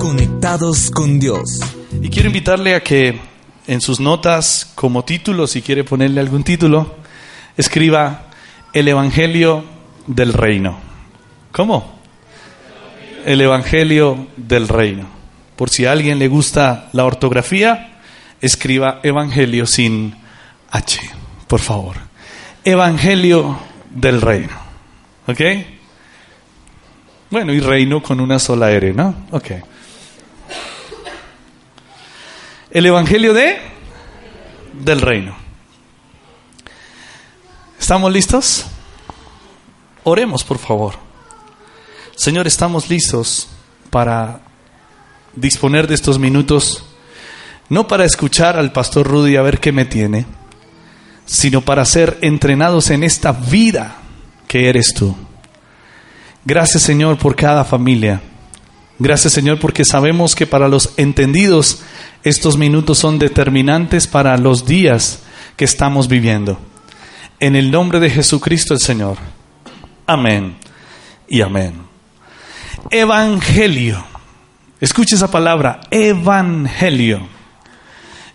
Conectados con Dios. Y quiero invitarle a que en sus notas, como título, si quiere ponerle algún título, escriba El Evangelio del Reino. ¿Cómo? El Evangelio del Reino. Por si a alguien le gusta la ortografía, escriba Evangelio sin H, por favor. Evangelio del Reino. ¿Ok? Bueno, y reino con una sola R, ¿no? Ok. El Evangelio de del reino. ¿Estamos listos? Oremos, por favor. Señor, estamos listos para disponer de estos minutos, no para escuchar al pastor Rudy a ver qué me tiene, sino para ser entrenados en esta vida que eres tú. Gracias Señor por cada familia. Gracias Señor porque sabemos que para los entendidos estos minutos son determinantes para los días que estamos viviendo. En el nombre de Jesucristo el Señor. Amén y amén. Evangelio. Escuche esa palabra, evangelio.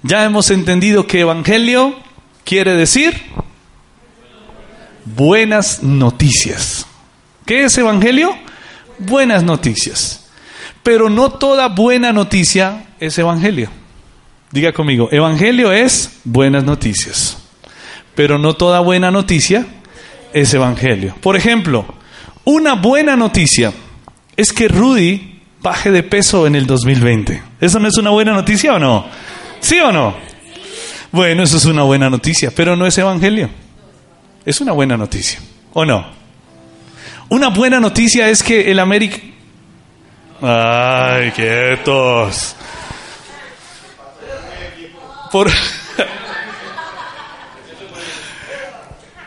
Ya hemos entendido que evangelio quiere decir buenas noticias. ¿Qué es evangelio? Buenas noticias. Pero no toda buena noticia es evangelio. Diga conmigo, evangelio es buenas noticias. Pero no toda buena noticia es evangelio. Por ejemplo, una buena noticia es que Rudy baje de peso en el 2020. ¿Eso no es una buena noticia o no? ¿Sí o no? Bueno, eso es una buena noticia, pero no es evangelio. Es una buena noticia, ¿o no? Una buena noticia es que el América... Ay, quietos. Por...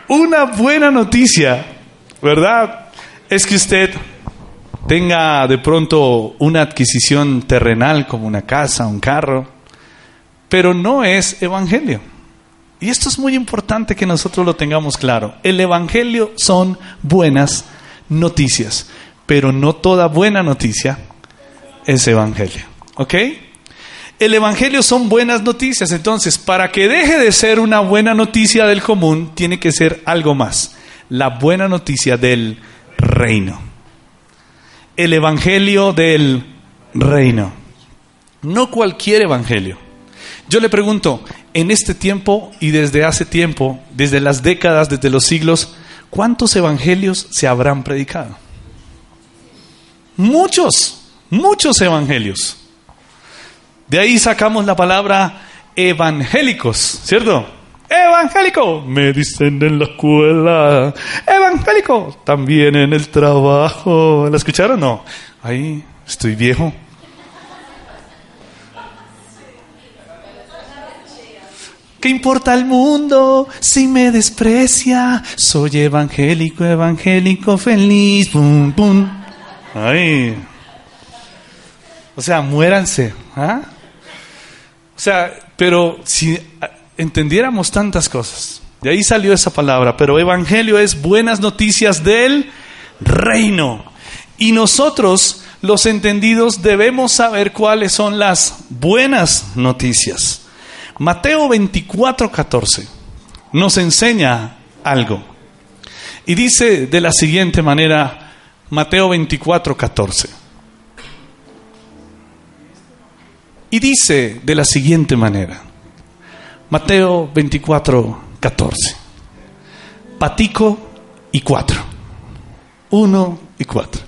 Una buena noticia, ¿verdad? Es que usted tenga de pronto una adquisición terrenal como una casa, un carro, pero no es evangelio. Y esto es muy importante que nosotros lo tengamos claro. El evangelio son buenas noticias, pero no toda buena noticia es evangelio. ¿Ok? El evangelio son buenas noticias, entonces para que deje de ser una buena noticia del común, tiene que ser algo más, la buena noticia del reino. El evangelio del reino. No cualquier evangelio. Yo le pregunto, en este tiempo y desde hace tiempo, desde las décadas, desde los siglos, ¿cuántos evangelios se habrán predicado? Muchos, muchos evangelios. De ahí sacamos la palabra evangélicos, ¿cierto? Evangélico, me dicen en la escuela. Evangélico, también en el trabajo. ¿La escucharon? No. Ahí estoy viejo. ¿Qué importa el mundo si me desprecia? Soy evangélico, evangélico feliz. Pum, pum. Ay. O sea, muéranse. ¿ah? O sea, pero si entendiéramos tantas cosas, de ahí salió esa palabra, pero evangelio es buenas noticias del reino. Y nosotros, los entendidos, debemos saber cuáles son las buenas noticias. Mateo 24, 14 nos enseña algo. Y dice de la siguiente manera, Mateo 24, 14. Y dice de la siguiente manera, Mateo 24, 14. Patico y cuatro. Uno y cuatro.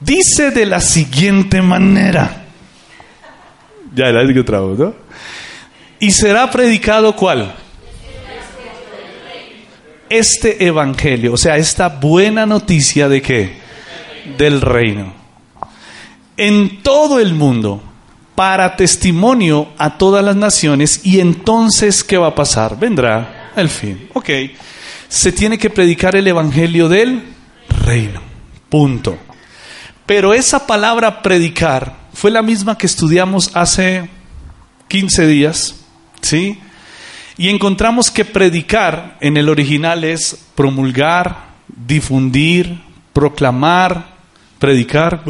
Dice de la siguiente manera. Ya la digo otra vez, ¿no? Y será predicado cuál? Este evangelio, o sea, esta buena noticia de qué? Del reino. en todo el mundo para testimonio a todas las naciones y entonces ¿qué va a pasar? Vendrá el fin. Ok, se tiene que predicar el Evangelio del reino. Punto. Pero esa palabra predicar fue la misma que estudiamos hace 15 días, ¿sí? Y encontramos que predicar en el original es promulgar, difundir, proclamar, predicar,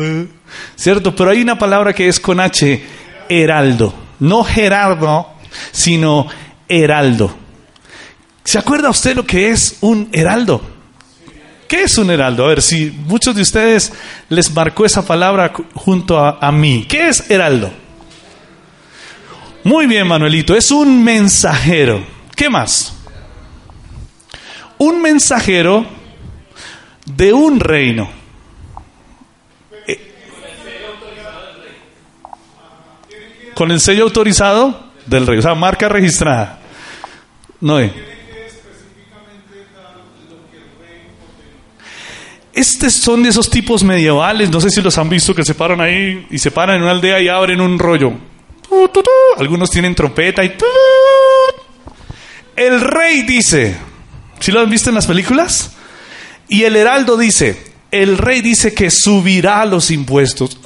¿cierto? Pero hay una palabra que es con H, heraldo. No Gerardo, sino heraldo. ¿Se acuerda usted lo que es un heraldo? ¿Qué es un heraldo? A ver, si muchos de ustedes les marcó esa palabra junto a, a mí. ¿Qué es heraldo? Muy bien, Manuelito, es un mensajero. ¿Qué más? Un mensajero de un reino. Con el sello autorizado del rey, o sea, marca registrada. No. Estos son de esos tipos medievales, no sé si los han visto, que se paran ahí y se paran en una aldea y abren un rollo. Algunos tienen trompeta y... El rey dice, ¿sí lo han visto en las películas? Y el heraldo dice, el rey dice que subirá los impuestos.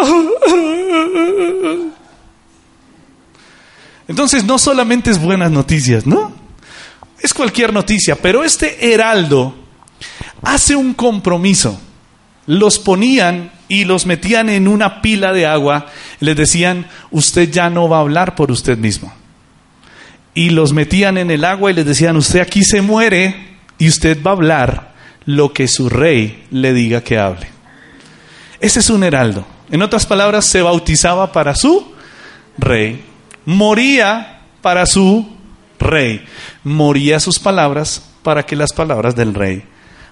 Entonces no solamente es buenas noticias, ¿no? Es cualquier noticia, pero este heraldo hace un compromiso. Los ponían y los metían en una pila de agua. Les decían, usted ya no va a hablar por usted mismo. Y los metían en el agua y les decían, usted aquí se muere y usted va a hablar lo que su rey le diga que hable. Ese es un heraldo. En otras palabras, se bautizaba para su rey moría para su rey. Moría sus palabras para que las palabras del rey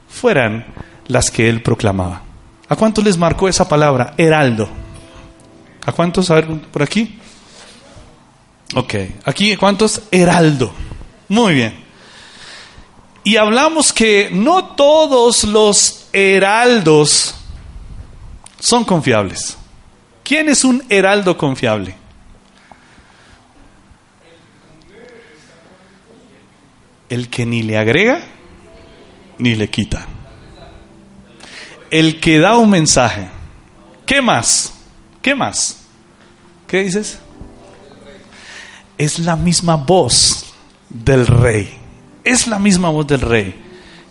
fueran las que él proclamaba. ¿A cuántos les marcó esa palabra? Heraldo. ¿A cuántos? A ver, por aquí. Ok. Aquí, ¿cuántos? Heraldo. Muy bien. Y hablamos que no todos los heraldos son confiables. ¿Quién es un heraldo confiable? el que ni le agrega ni le quita. El que da un mensaje. ¿Qué más? ¿Qué más? ¿Qué dices? Es la misma voz del rey. Es la misma voz del rey.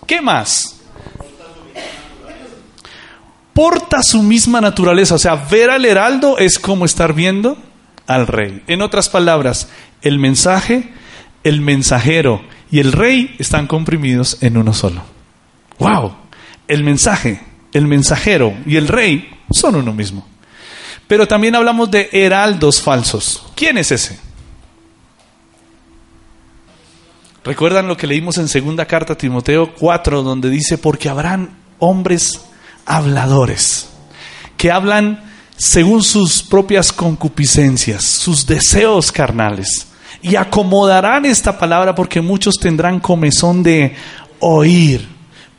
¿Qué más? Porta su misma naturaleza. O sea, ver al heraldo es como estar viendo al rey. En otras palabras, el mensaje, el mensajero y el rey están comprimidos en uno solo. ¡Wow! El mensaje, el mensajero y el rey son uno mismo. Pero también hablamos de heraldos falsos. ¿Quién es ese? ¿Recuerdan lo que leímos en segunda carta a Timoteo 4, donde dice, porque habrán hombres habladores, que hablan según sus propias concupiscencias, sus deseos carnales, y acomodarán esta palabra porque muchos tendrán comezón de oír,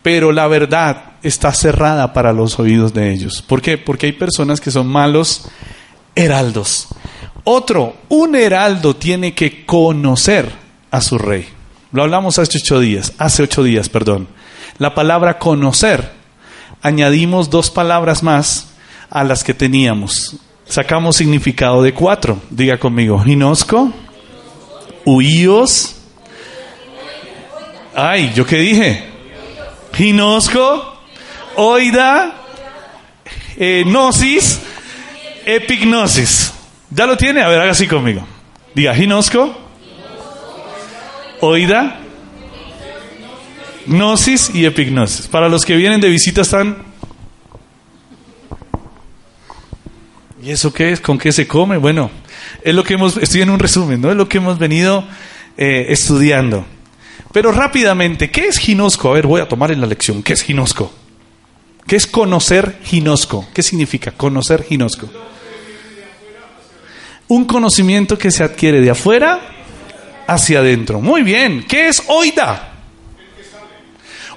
pero la verdad está cerrada para los oídos de ellos. ¿Por qué? Porque hay personas que son malos heraldos. Otro, un heraldo tiene que conocer a su rey. Lo hablamos hace ocho días, hace ocho días, perdón. La palabra conocer, añadimos dos palabras más a las que teníamos. Sacamos significado de cuatro. Diga conmigo, ginosco, huíos. Ay, ¿yo qué dije? Ginosco, oida, eh, gnosis, epignosis. ¿Ya lo tiene? A ver, haga así conmigo. Diga, ginosco, oida, gnosis y epignosis. Para los que vienen de visita están... ¿Y eso qué es? ¿Con qué se come? Bueno, es lo que hemos, estoy en un resumen, ¿no? Es lo que hemos venido eh, estudiando. Pero rápidamente, ¿qué es ginosco? A ver, voy a tomar en la lección. ¿Qué es ginosco? ¿Qué es conocer ginosco? ¿Qué significa conocer ginosco? Un conocimiento que se adquiere de afuera hacia adentro. Muy bien. ¿Qué es oida?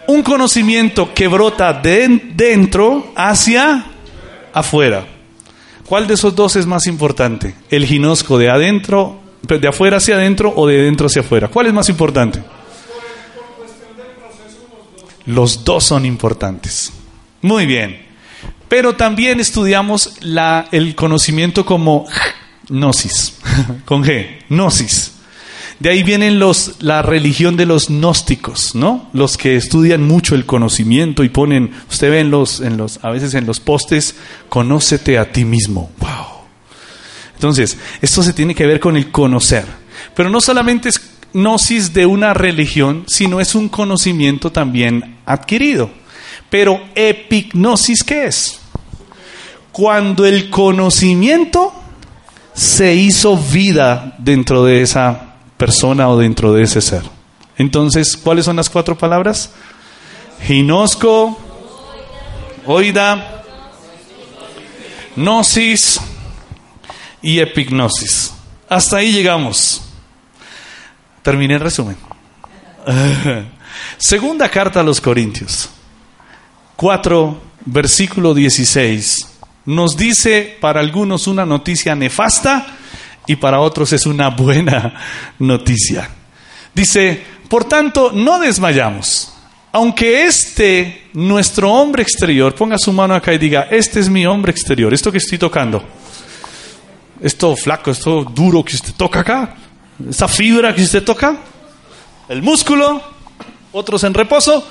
Un conocimiento que brota de dentro hacia afuera. ¿Cuál de esos dos es más importante? ¿El ginosco de adentro, de afuera hacia adentro o de dentro hacia afuera? ¿Cuál es más importante? Los dos son importantes. Muy bien. Pero también estudiamos el conocimiento como gnosis, con G, gnosis. De ahí vienen los, la religión de los gnósticos, ¿no? Los que estudian mucho el conocimiento y ponen, usted ve en los, en los, a veces en los postes, conócete a ti mismo. Wow. Entonces, esto se tiene que ver con el conocer. Pero no solamente es gnosis de una religión, sino es un conocimiento también adquirido. Pero epignosis, ¿qué es? Cuando el conocimiento se hizo vida dentro de esa persona o dentro de ese ser. Entonces, ¿cuáles son las cuatro palabras? Ginosco, oida, gnosis y epignosis. Hasta ahí llegamos. Terminé el resumen. Segunda carta a los Corintios, 4, versículo 16. Nos dice para algunos una noticia nefasta y para otros es una buena noticia. Dice, por tanto, no desmayamos. Aunque este, nuestro hombre exterior, ponga su mano acá y diga, este es mi hombre exterior, esto que estoy tocando, esto flaco, esto duro que usted toca acá, esa fibra que usted toca, el músculo, otros en reposo,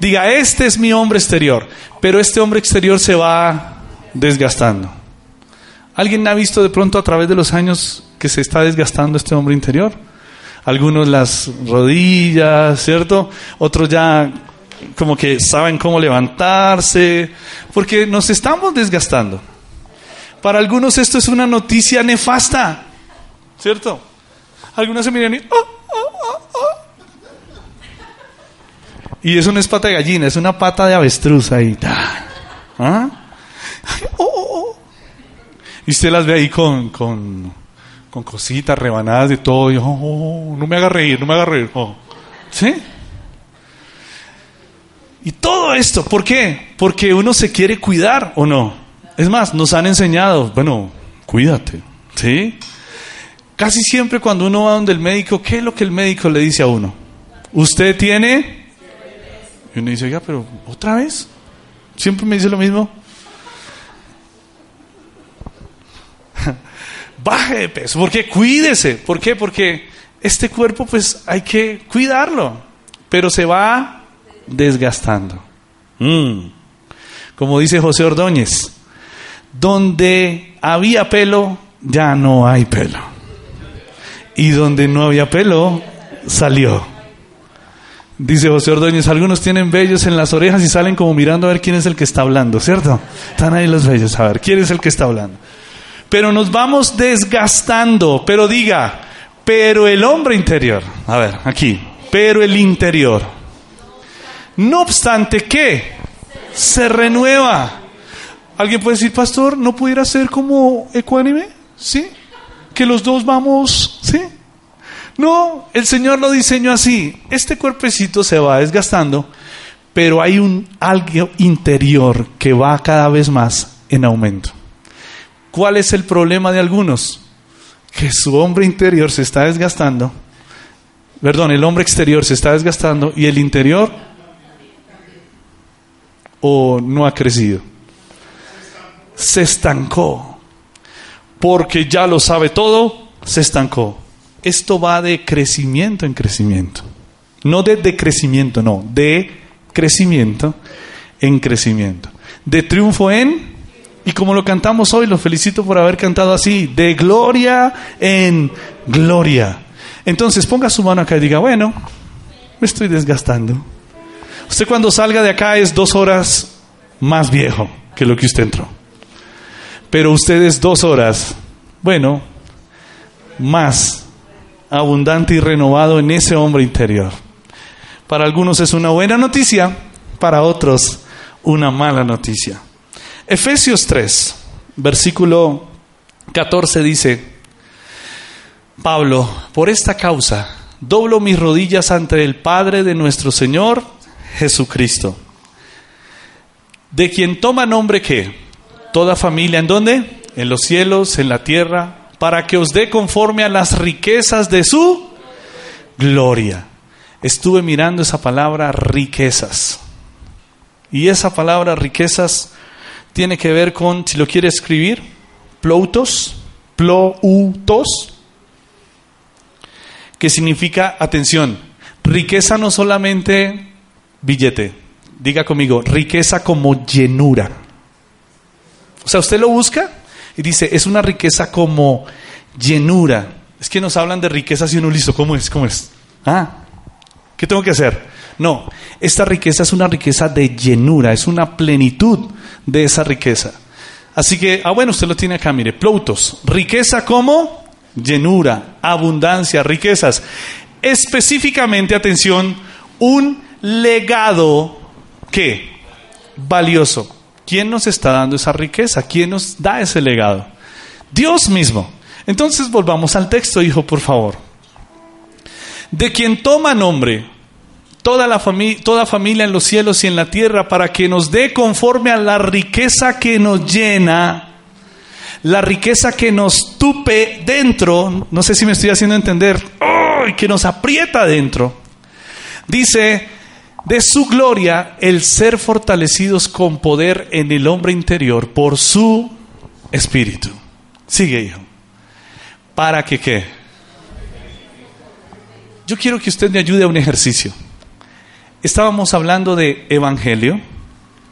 diga, este es mi hombre exterior, pero este hombre exterior se va desgastando. ¿Alguien ha visto de pronto a través de los años que se está desgastando este hombre interior? Algunos las rodillas, ¿cierto? Otros ya como que saben cómo levantarse, porque nos estamos desgastando. Para algunos esto es una noticia nefasta, ¿cierto? Algunos se miran y... Oh, oh, y eso no es pata de gallina, es una pata de avestruz ahí. ¿Ah? Y usted las ve ahí con, con, cositas, rebanadas de todo. Y, oh, oh, no me haga reír, no me haga reír. Oh. ¿Sí? Y todo esto, ¿por qué? Porque uno se quiere cuidar o no. Es más, nos han enseñado, bueno, cuídate. ¿Sí? Casi siempre cuando uno va donde el médico, ¿qué es lo que el médico le dice a uno? Usted tiene... Y uno dice, ya, pero otra vez. Siempre me dice lo mismo. baje de peso, porque cuídese. ¿Por qué? Porque este cuerpo pues hay que cuidarlo, pero se va desgastando. Mm. Como dice José Ordóñez, donde había pelo, ya no hay pelo. Y donde no había pelo, salió. Dice José Ordóñez, algunos tienen vellos en las orejas y salen como mirando a ver quién es el que está hablando, ¿cierto? Están ahí los vellos, a ver, ¿quién es el que está hablando? pero nos vamos desgastando. Pero diga, pero el hombre interior, a ver, aquí, pero el interior. No obstante que se renueva. ¿Alguien puede decir, pastor, no pudiera ser como ecuánime? ¿Sí? Que los dos vamos, ¿sí? No, el Señor lo diseñó así. Este cuerpecito se va desgastando, pero hay un algo interior que va cada vez más en aumento. ¿Cuál es el problema de algunos? Que su hombre interior se está desgastando. Perdón, el hombre exterior se está desgastando y el interior o no ha crecido. Se estancó. Porque ya lo sabe todo, se estancó. Esto va de crecimiento en crecimiento. No de decrecimiento, no, de crecimiento en crecimiento. De triunfo en y como lo cantamos hoy, lo felicito por haber cantado así, de gloria en gloria. Entonces ponga su mano acá y diga, bueno, me estoy desgastando. Usted cuando salga de acá es dos horas más viejo que lo que usted entró. Pero usted es dos horas, bueno, más abundante y renovado en ese hombre interior. Para algunos es una buena noticia, para otros una mala noticia. Efesios 3, versículo 14 dice, Pablo, por esta causa, doblo mis rodillas ante el Padre de nuestro Señor Jesucristo, de quien toma nombre que toda familia, ¿en dónde? en los cielos, en la tierra, para que os dé conforme a las riquezas de su gloria. Estuve mirando esa palabra riquezas. Y esa palabra riquezas tiene que ver con, si lo quiere escribir, ploutos, ploutos, que significa, atención, riqueza no solamente billete, diga conmigo, riqueza como llenura. O sea, usted lo busca y dice, es una riqueza como llenura. Es que nos hablan de riquezas y uno listo, ¿cómo es? ¿Cómo es? Ah, ¿qué tengo que hacer? No, esta riqueza es una riqueza de llenura, es una plenitud de esa riqueza. Así que, ah, bueno, usted lo tiene acá, mire, ploutos, riqueza como llenura, abundancia, riquezas. Específicamente, atención, un legado que valioso. ¿Quién nos está dando esa riqueza? ¿Quién nos da ese legado? Dios mismo. Entonces volvamos al texto, hijo, por favor. De quien toma nombre toda la familia, toda familia en los cielos y en la tierra para que nos dé conforme a la riqueza que nos llena la riqueza que nos tupe dentro, no sé si me estoy haciendo entender, que nos aprieta dentro. Dice, de su gloria el ser fortalecidos con poder en el hombre interior por su espíritu. Sigue, hijo. ¿Para que qué? Yo quiero que usted me ayude a un ejercicio. Estábamos hablando de evangelio,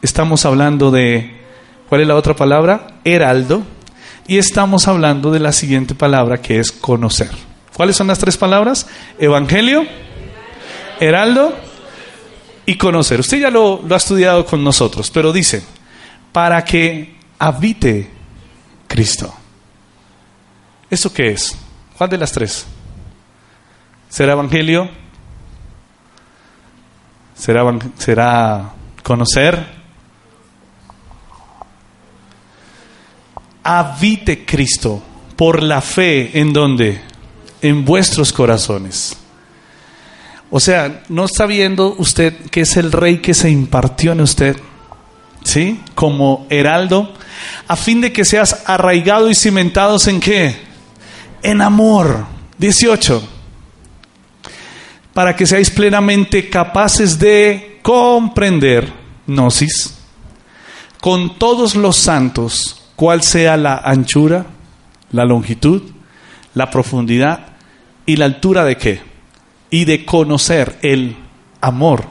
estamos hablando de, ¿cuál es la otra palabra? Heraldo y estamos hablando de la siguiente palabra que es conocer. ¿Cuáles son las tres palabras? Evangelio, heraldo y conocer. Usted ya lo, ha estudiado con nosotros, pero dice, para que habite Cristo. ¿Eso qué es? ¿Cuál de las tres? ¿Será evangelio? ¿Será, será conocer? habite Cristo por la fe en donde? En vuestros corazones. O sea, ¿no está viendo usted que es el rey que se impartió en usted? ¿Sí? Como heraldo, a fin de que seas arraigado y cimentados en qué? En amor. 18. Para que seáis plenamente capaces de comprender, gnosis, con todos los santos cuál sea la anchura, la longitud, la profundidad y la altura de qué? Y de conocer el amor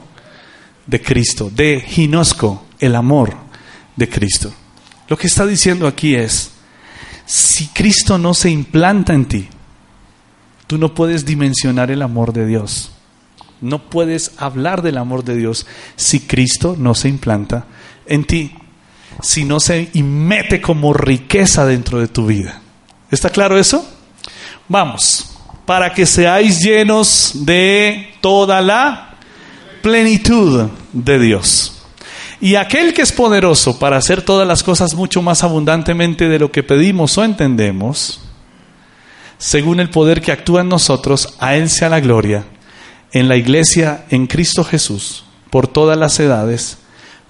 de Cristo, de ginosco, el amor de Cristo. Lo que está diciendo aquí es, si Cristo no se implanta en ti, tú no puedes dimensionar el amor de Dios. No puedes hablar del amor de Dios si Cristo no se implanta en ti si no se mete como riqueza dentro de tu vida. ¿Está claro eso? Vamos, para que seáis llenos de toda la plenitud de Dios. Y aquel que es poderoso para hacer todas las cosas mucho más abundantemente de lo que pedimos o entendemos, según el poder que actúa en nosotros, a Él sea la gloria, en la iglesia, en Cristo Jesús, por todas las edades,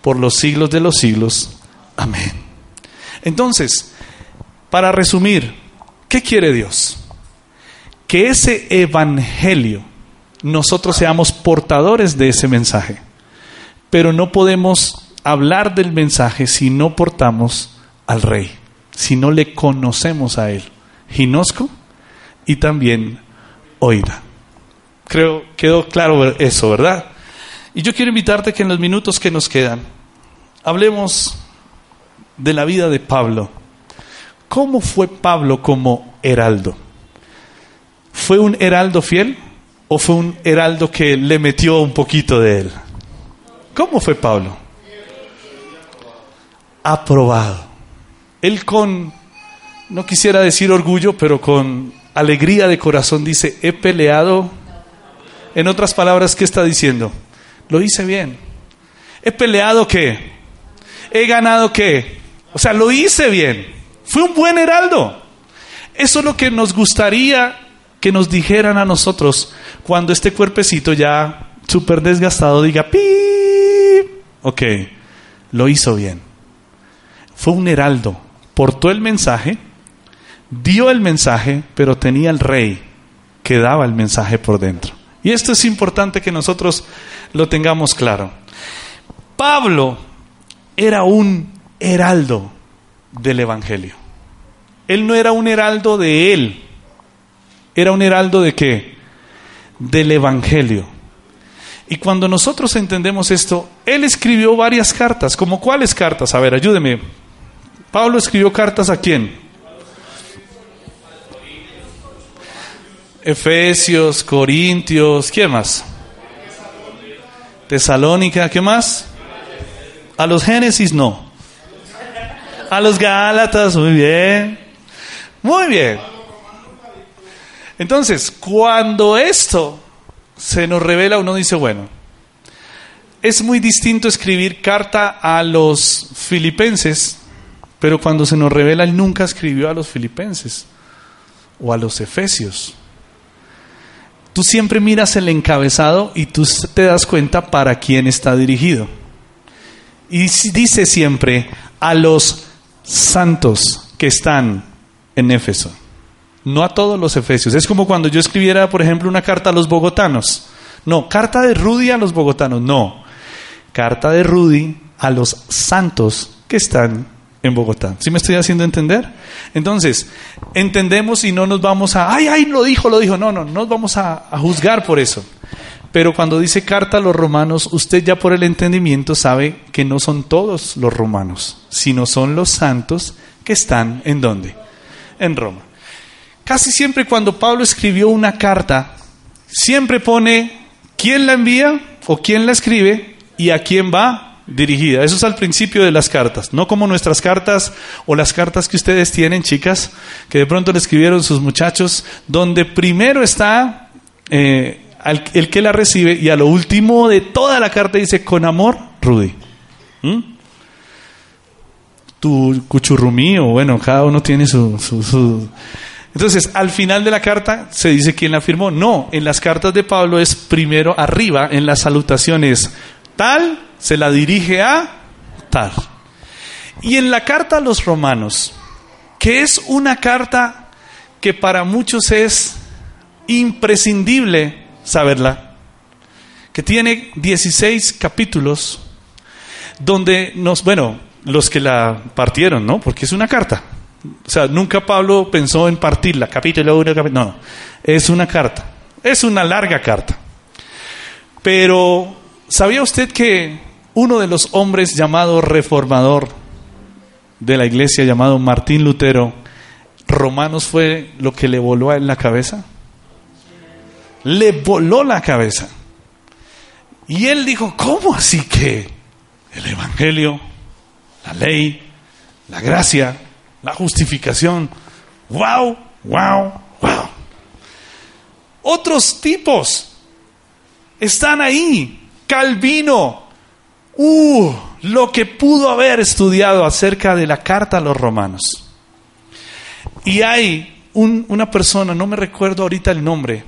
por los siglos de los siglos. Amén. Entonces, para resumir, ¿qué quiere Dios? Que ese evangelio, nosotros seamos portadores de ese mensaje. Pero no podemos hablar del mensaje si no portamos al rey, si no le conocemos a él. Ginosco y también oída. Creo quedó claro eso, ¿verdad? Y yo quiero invitarte que en los minutos que nos quedan hablemos de la vida de Pablo. ¿Cómo fue Pablo como heraldo? ¿Fue un heraldo fiel o fue un heraldo que le metió un poquito de él? ¿Cómo fue Pablo? Aprobado. Él con, no quisiera decir orgullo, pero con alegría de corazón dice, he peleado. En otras palabras, ¿qué está diciendo? Lo hice bien. He peleado qué? He ganado qué? O sea, lo hice bien. Fui un buen heraldo. Eso es lo que nos gustaría que nos dijeran a nosotros cuando este cuerpecito ya súper desgastado diga, ¡Pi! Ok, lo hizo bien. Fue un heraldo portó el mensaje, dio el mensaje, pero tenía el rey que daba el mensaje por dentro. Y esto es importante que nosotros lo tengamos claro. Pablo era un heraldo del Evangelio. Él no era un heraldo de él, era un heraldo de qué? Del Evangelio. Y cuando nosotros entendemos esto, él escribió varias cartas. ¿Como cuáles cartas? A ver, ayúdeme. Pablo escribió cartas a quién? Efesios, Corintios, ¿quién más? Tesalónica, ¿qué más? A los Génesis no. A los Gálatas, muy bien. Muy bien. Entonces, cuando esto se nos revela, uno dice, bueno, es muy distinto escribir carta a los filipenses, pero cuando se nos revela, él nunca escribió a los filipenses o a los efesios. Tú siempre miras el encabezado y tú te das cuenta para quién está dirigido. Y dice siempre a los santos que están en Éfeso, no a todos los efesios. Es como cuando yo escribiera, por ejemplo, una carta a los bogotanos. No, carta de Rudy a los bogotanos, no. Carta de Rudy a los santos que están en Bogotá. ¿Sí me estoy haciendo entender? Entonces, entendemos y no nos vamos a, ay, ay, lo dijo, lo dijo. No, no, no nos vamos a, juzgar por eso. Pero cuando dice carta a los romanos, usted ya por el entendimiento sabe que no son todos los romanos, sino son los santos que están en dónde? En Roma. Casi siempre cuando Pablo escribió una carta, siempre pone quién la envía o quién la escribe y a quién va dirigida. Eso es al principio de las cartas, no como nuestras cartas o las cartas que ustedes tienen, chicas, que de pronto le escribieron sus muchachos, donde primero está eh, el que la recibe y a lo último de toda la carta dice, con amor, Rudy. ¿Mm? Tu cuchurrumí, o bueno, cada uno tiene su, su... Entonces, al final de la carta se dice quién la firmó. No, en las cartas de Pablo es primero arriba, en las salutaciones, tal se la dirige a tal. Y en la carta a los romanos, que es una carta que para muchos es imprescindible saberla, que tiene 16 capítulos, donde nos, bueno, los que la partieron, ¿no? Porque es una carta. O sea, nunca Pablo pensó en partirla, capítulo 1, capítulo... No, es una carta. Es una larga carta. Pero, ¿sabía usted que uno de los hombres llamado reformador de la iglesia, llamado Martín Lutero, Romanos fue lo que le voló en la cabeza. Le voló la cabeza. Y él dijo, ¿cómo así que el Evangelio, la ley, la gracia, la justificación, wow, wow, wow. Otros tipos están ahí. Calvino, uh, lo que pudo haber estudiado acerca de la carta a los romanos. Y hay una persona, no me recuerdo ahorita el nombre,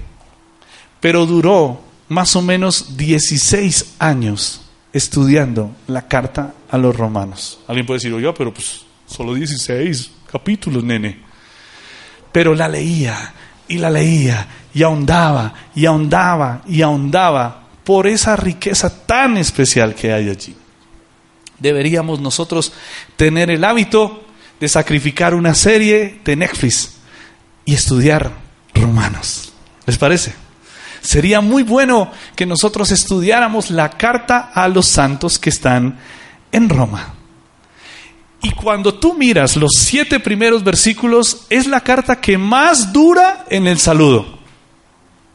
pero duró más o menos 16 años estudiando la carta a los romanos. Alguien puede decir, oye, pero pues solo 16 capítulos, nene. Pero la leía y la leía y ahondaba y ahondaba y ahondaba por esa riqueza tan especial que hay allí. Deberíamos nosotros tener el hábito de sacrificar una serie de Netflix y estudiar romanos. ¿Les parece? Sería muy bueno que nosotros estudiáramos la carta a los santos que están en Roma. Y cuando tú miras los siete primeros versículos, es la carta que más dura en el saludo.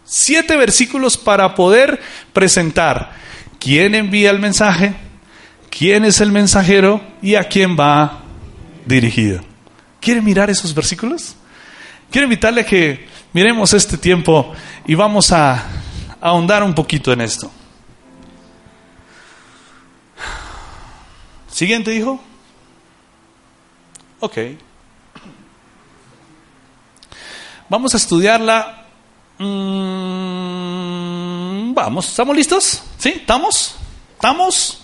Siete versículos para poder presentar quién envía el mensaje, quién es el mensajero y a quién va dirigido. ¿Quiere mirar esos versículos? Quiero invitarle a que miremos este tiempo y vamos a ahondar un poquito en esto. Siguiente, hijo. Ok. Vamos a estudiarla Mm, vamos, ¿estamos listos? ¿Sí? ¿Estamos? ¿Estamos?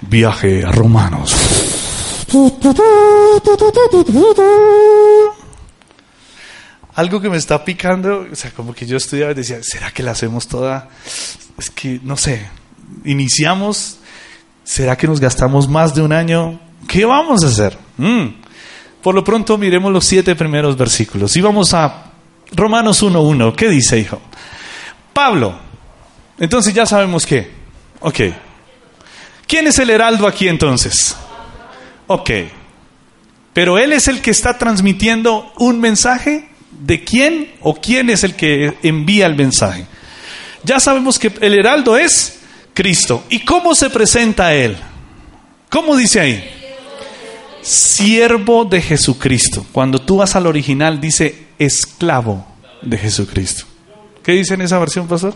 Viaje a Romanos. Algo que me está picando, o sea, como que yo estudiaba y decía, ¿será que la hacemos toda? Es que, no sé, iniciamos, ¿será que nos gastamos más de un año? ¿Qué vamos a hacer? Mm. Por lo pronto miremos los siete primeros versículos y vamos a Romanos 1.1. ¿Qué dice, hijo? Pablo. Entonces ya sabemos qué. Ok. ¿Quién es el heraldo aquí entonces? Ok. Pero él es el que está transmitiendo un mensaje. ¿De quién o quién es el que envía el mensaje? Ya sabemos que el heraldo es Cristo. ¿Y cómo se presenta él? ¿Cómo dice ahí? Siervo de Jesucristo. Cuando tú vas al original dice esclavo de Jesucristo. ¿Qué dice en esa versión, pastor?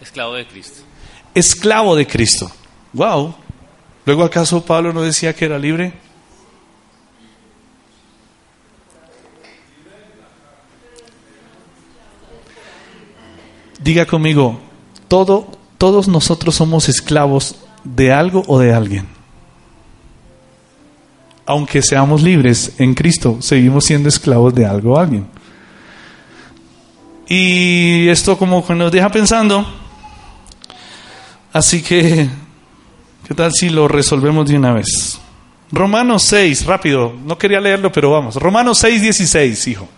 Esclavo de Cristo. Esclavo de Cristo. Wow. Luego acaso Pablo no decía que era libre? Diga conmigo, todo, todos nosotros somos esclavos de algo o de alguien. Aunque seamos libres en Cristo, seguimos siendo esclavos de algo o alguien. Y esto como que nos deja pensando. Así que, ¿qué tal si lo resolvemos de una vez? Romanos 6, rápido, no quería leerlo, pero vamos. Romanos 6, 16, hijo.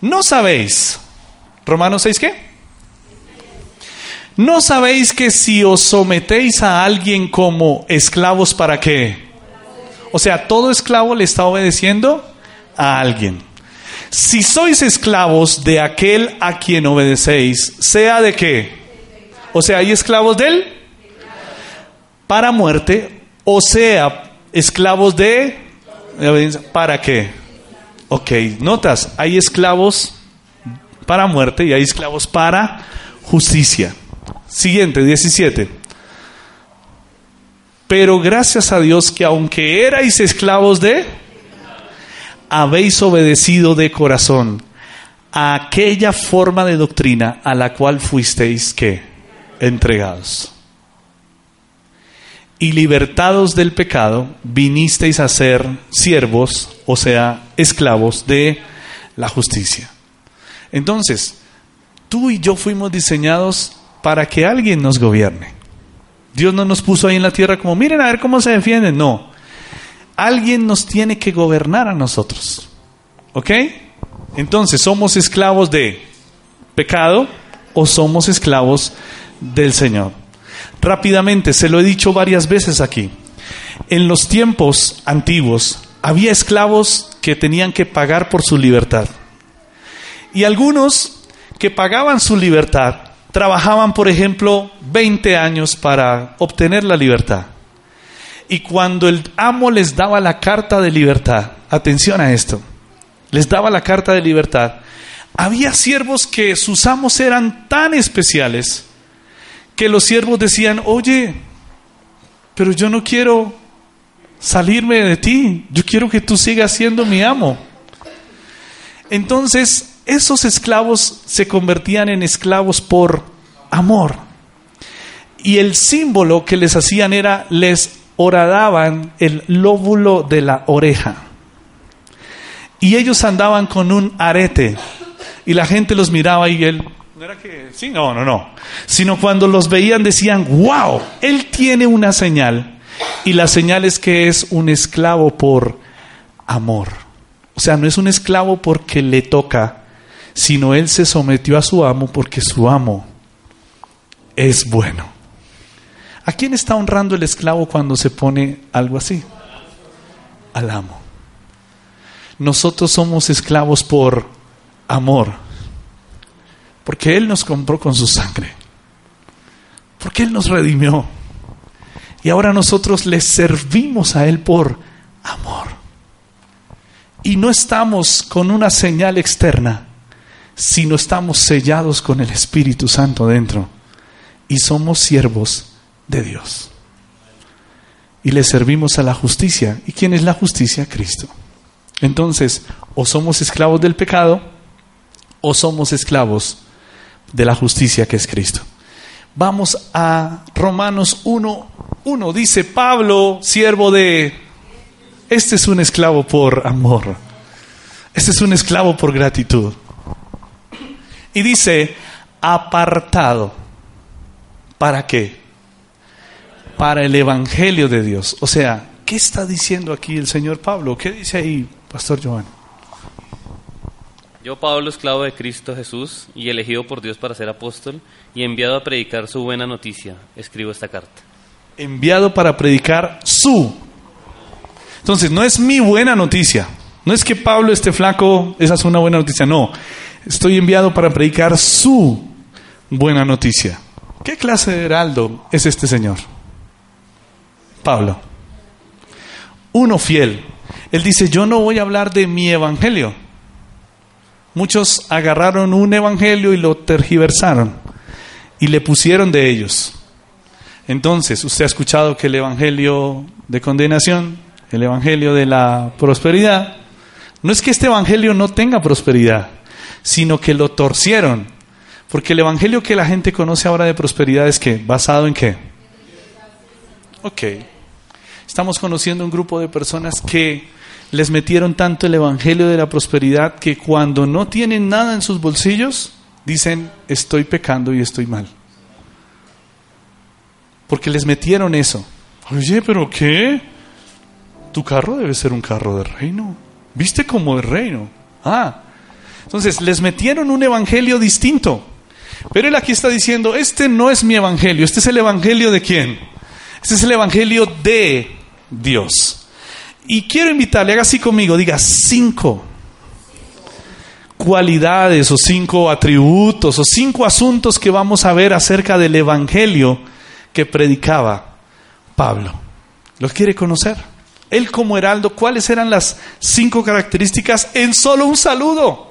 ¿No sabéis? Romanos 6, ¿qué? ¿No sabéis que si os sometéis a alguien como esclavos para qué? O sea, todo esclavo le está obedeciendo a alguien. Si sois esclavos de aquel a quien obedecéis, sea de qué? O sea, hay esclavos de él para muerte, o sea, esclavos de para qué? Ok, notas, hay esclavos para muerte y hay esclavos para justicia. Siguiente, 17. Pero gracias a Dios que aunque erais esclavos de, habéis obedecido de corazón a aquella forma de doctrina a la cual fuisteis que entregados. Y libertados del pecado, vinisteis a ser siervos, o sea, esclavos de la justicia. Entonces, tú y yo fuimos diseñados para que alguien nos gobierne. Dios no nos puso ahí en la tierra como, miren a ver cómo se defienden. No. Alguien nos tiene que gobernar a nosotros. ¿Ok? Entonces, ¿somos esclavos de pecado o somos esclavos del Señor? Rápidamente, se lo he dicho varias veces aquí. En los tiempos antiguos había esclavos que tenían que pagar por su libertad. Y algunos que pagaban su libertad trabajaban, por ejemplo, 20 años para obtener la libertad. Y cuando el amo les daba la carta de libertad, atención a esto, les daba la carta de libertad, había siervos que sus amos eran tan especiales que los siervos decían, oye, pero yo no quiero salirme de ti, yo quiero que tú sigas siendo mi amo. Entonces, esos esclavos se convertían en esclavos por amor. Y el símbolo que les hacían era, les horadaban el lóbulo de la oreja. Y ellos andaban con un arete. Y la gente los miraba y él, ¿no era que? Sí, no, no, no. Sino cuando los veían decían, wow, él tiene una señal. Y la señal es que es un esclavo por amor. O sea, no es un esclavo porque le toca, sino él se sometió a su amo porque su amo es bueno. ¿A quién está honrando el esclavo cuando se pone algo así? Al amo. Nosotros somos esclavos por amor, porque Él nos compró con su sangre, porque Él nos redimió. Y ahora nosotros le servimos a Él por amor. Y no estamos con una señal externa, sino estamos sellados con el Espíritu Santo dentro y somos siervos de Dios. Y le servimos a la justicia. ¿Y quién es la justicia? Cristo. Entonces, o somos esclavos del pecado o somos esclavos de la justicia que es Cristo. Vamos a Romanos 1, Uno dice, Pablo, siervo de... Este es un esclavo por amor. Este es un esclavo por gratitud. Y dice, apartado. ¿Para qué? Para el Evangelio de Dios. O sea, ¿qué está diciendo aquí el Señor Pablo? ¿Qué dice ahí, Pastor Joan? Yo, Pablo, esclavo de Cristo Jesús y elegido por Dios para ser apóstol y enviado a predicar su buena noticia, escribo esta carta. Enviado para predicar su. Entonces, no es mi buena noticia. No es que Pablo esté flaco, esa es una buena noticia. No, estoy enviado para predicar su buena noticia. ¿Qué clase de heraldo es este señor? Pablo. Uno fiel. Él dice, yo no voy a hablar de mi evangelio. Muchos agarraron un evangelio y lo tergiversaron y le pusieron de ellos. Entonces, usted ha escuchado que el evangelio de condenación, el evangelio de la prosperidad, no es que este evangelio no tenga prosperidad, sino que lo torcieron. Porque el evangelio que la gente conoce ahora de prosperidad es que, basado en qué? Ok. Estamos conociendo un grupo de personas que les metieron tanto el evangelio de la prosperidad que cuando no tienen nada en sus bolsillos, dicen, estoy pecando y estoy mal. Porque les metieron eso. Oye, pero ¿qué? Tu carro debe ser un carro de reino. ¿Viste como de reino? Ah. Entonces, les metieron un evangelio distinto. Pero él aquí está diciendo, este no es mi evangelio, este es el evangelio de quién? Este es el evangelio de Dios. Y quiero invitarle, haga así conmigo, diga cinco cualidades o cinco atributos o cinco asuntos que vamos a ver acerca del evangelio que predicaba Pablo. ¿Los quiere conocer? Él como heraldo, ¿cuáles eran las cinco características en solo un saludo?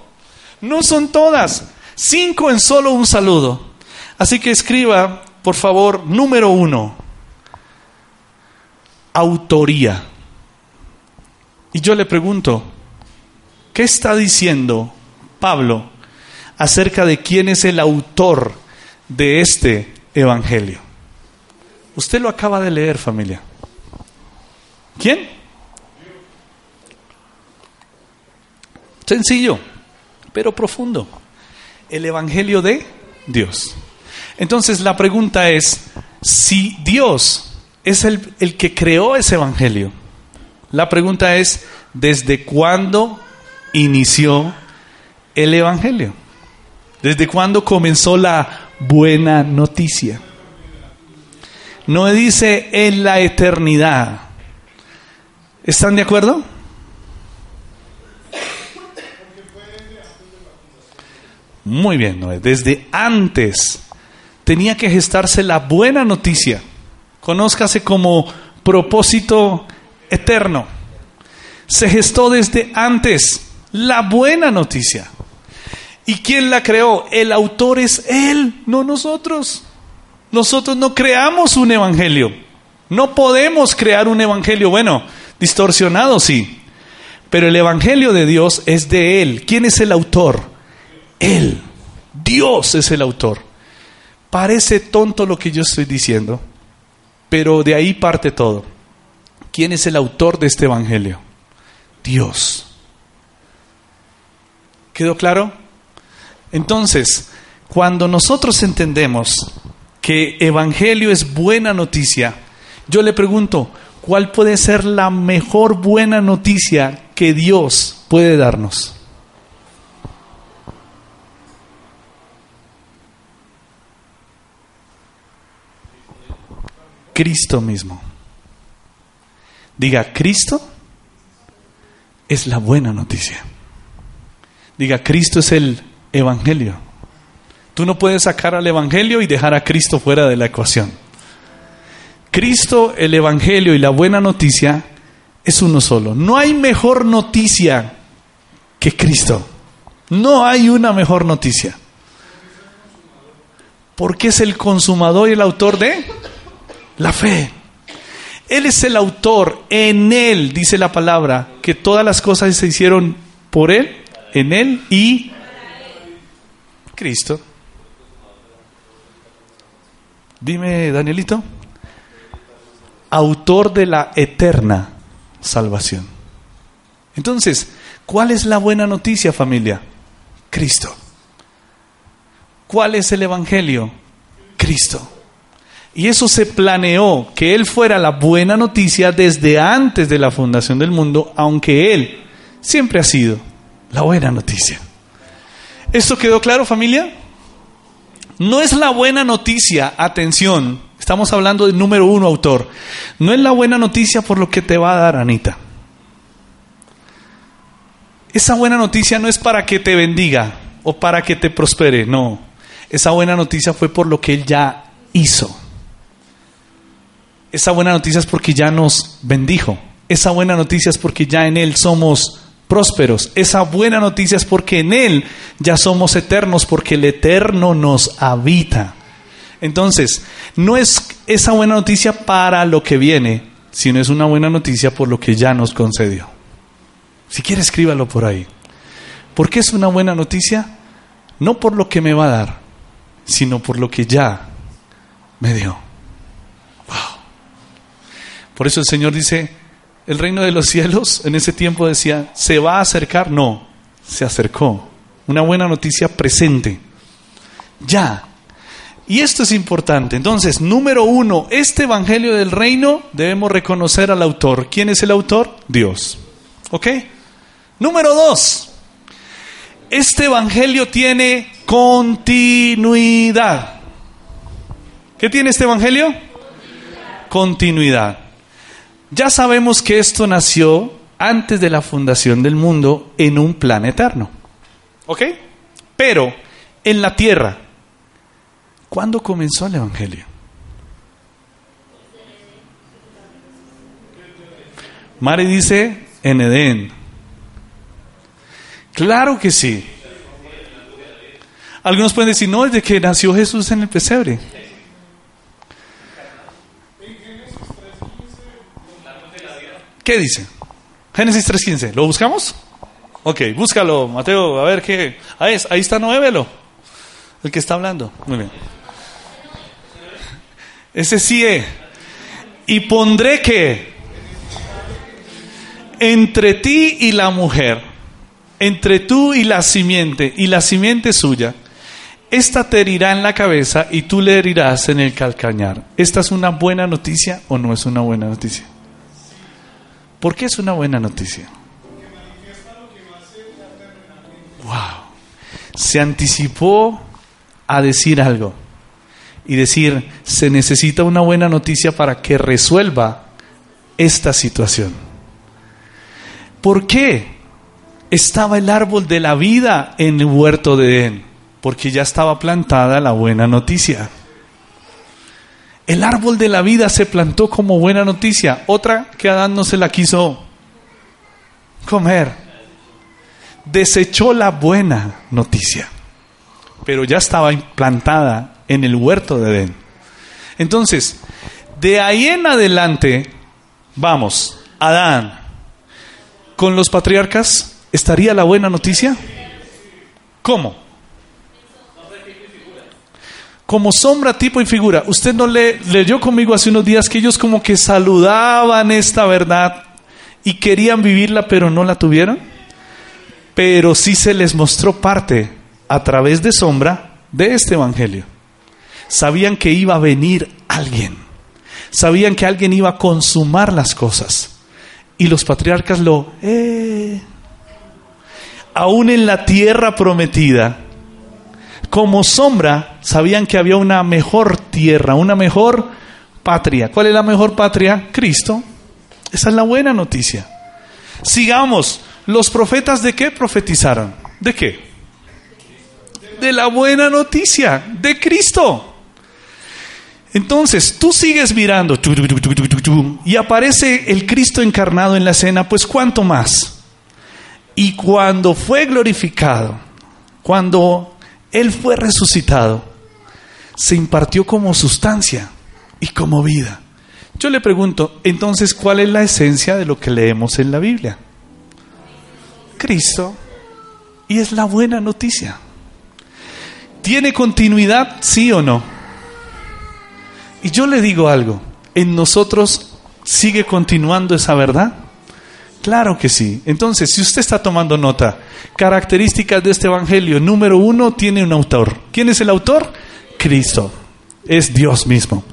No son todas, cinco en solo un saludo. Así que escriba, por favor, número uno, autoría. Y yo le pregunto, ¿qué está diciendo Pablo acerca de quién es el autor de este Evangelio? Usted lo acaba de leer, familia. ¿Quién? Sencillo, pero profundo. El Evangelio de Dios. Entonces la pregunta es, si Dios es el, el, que creó ese Evangelio, la pregunta es, ¿desde cuándo inició el Evangelio? ¿Desde cuándo comenzó la buena noticia? No dice en la eternidad. ¿Están de acuerdo? Muy bien. Desde antes tenía que gestarse la buena noticia. Conózcase como propósito eterno. Se gestó desde antes la buena noticia. ¿Y quién la creó? El autor es Él, no nosotros. Nosotros no creamos un evangelio. No podemos crear un evangelio. Bueno, distorsionado sí. Pero el evangelio de Dios es de Él. ¿Quién es el autor? Él. Dios es el autor. Parece tonto lo que yo estoy diciendo, pero de ahí parte todo. ¿Quién es el autor de este evangelio? Dios. ¿Quedó claro? Entonces, cuando nosotros entendemos que evangelio es buena noticia, yo le pregunto, ¿cuál puede ser la mejor buena noticia que Dios puede darnos? Cristo mismo. Diga, Cristo es la buena noticia. Diga, Cristo es el Evangelio. Tú no puedes sacar al Evangelio y dejar a Cristo fuera de la ecuación. Cristo, el Evangelio y la buena noticia es uno solo. No hay mejor noticia que Cristo. No hay una mejor noticia. Porque es el consumador y el autor de la fe. Él es el autor, en Él, dice la palabra, que todas las cosas se hicieron por Él, en Él y Cristo. Dime, Danielito. autor de la eterna salvación. Entonces, ¿cuál es la buena noticia familia? Cristo. ¿Cuál es el Evangelio? Cristo. Y eso se planeó, que Él fuera la buena noticia desde antes de la fundación del mundo, aunque Él siempre ha sido la buena noticia. ¿Esto quedó claro familia? No es la buena noticia, atención, estamos hablando del número uno autor, no es la buena noticia por lo que te va a dar Anita. Esa buena noticia no es para que te bendiga o para que te prospere, no. Esa buena noticia fue por lo que Él ya hizo. Esa buena noticia es porque ya nos bendijo. Esa buena noticia es porque ya en Él somos prósperos. Esa buena noticia es porque en Él ya somos eternos, porque el eterno nos habita. Entonces, no es esa buena noticia para lo que viene, sino es una buena noticia por lo que ya nos concedió. Si quiere, escríbalo por ahí. ¿Por qué es una buena noticia? No por lo que me va a dar, sino por lo que ya me dio. Por eso el Señor dice, el reino de los cielos en ese tiempo decía, ¿se va a acercar? No, se acercó. Una buena noticia presente. Ya. Y esto es importante. Entonces, número uno, este Evangelio del Reino debemos reconocer al autor. ¿Quién es el autor? Dios. ¿Ok? Número dos, este Evangelio tiene continuidad. ¿Qué tiene este Evangelio? Continuidad. Ya sabemos que esto nació antes de la fundación del mundo en un plan eterno. ¿Ok? Pero en la tierra, ¿cuándo comenzó el Evangelio? Mari dice en Edén. Claro que sí. Algunos pueden decir, no, desde que nació Jesús en el pesebre. ¿Qué dice? Génesis 3.15. ¿Lo buscamos? Ok, búscalo, Mateo, a ver qué. Ahí, ahí está Noé, velo. El que está hablando. Muy bien. Ese sí es. Y pondré que entre ti y la mujer, entre tú y la simiente, y la simiente suya, esta te herirá en la cabeza y tú le herirás en el calcañar. ¿Esta es una buena noticia o no es una buena noticia? ¿Por qué es una buena noticia? Wow. Se anticipó a decir algo y decir, se necesita una buena noticia para que resuelva esta situación. ¿Por qué estaba el árbol de la vida en el huerto de Edén? Porque ya estaba plantada la buena noticia. El árbol de la vida se plantó como buena noticia. Otra que Adán no se la quiso comer. Desechó la buena noticia. Pero ya estaba implantada en el huerto de Edén. Entonces, de ahí en adelante, vamos, Adán, con los patriarcas, ¿estaría la buena noticia? ¿Cómo? Como sombra, tipo y figura. Usted no le leyó conmigo hace unos días que ellos como que saludaban esta verdad y querían vivirla, pero no la tuvieron. Pero sí se les mostró parte a través de sombra de este evangelio. Sabían que iba a venir alguien. Sabían que alguien iba a consumar las cosas. Y los patriarcas lo... Eh, aún en la tierra prometida, como sombra, sabían que había una mejor tierra, una mejor patria. ¿Cuál es la mejor patria? Cristo. Esa es la buena noticia. Sigamos. ¿Los profetas de qué profetizaron? ¿De qué? De la buena noticia, de Cristo. Entonces, tú sigues mirando y aparece el Cristo encarnado en la escena, pues cuánto más. Y cuando fue glorificado, cuando él fue resucitado, se impartió como sustancia y como vida. Yo le pregunto, entonces, ¿cuál es la esencia de lo que leemos en la Biblia? Cristo. Y es la buena noticia. ¿Tiene continuidad, sí o no? Y yo le digo algo, en nosotros ¿Sigue continuando esa verdad? Claro que sí. Entonces, si usted está tomando nota, características de este Evangelio, número uno, tiene un autor. ¿Quién es el autor? Cristo. Es Dios mismo.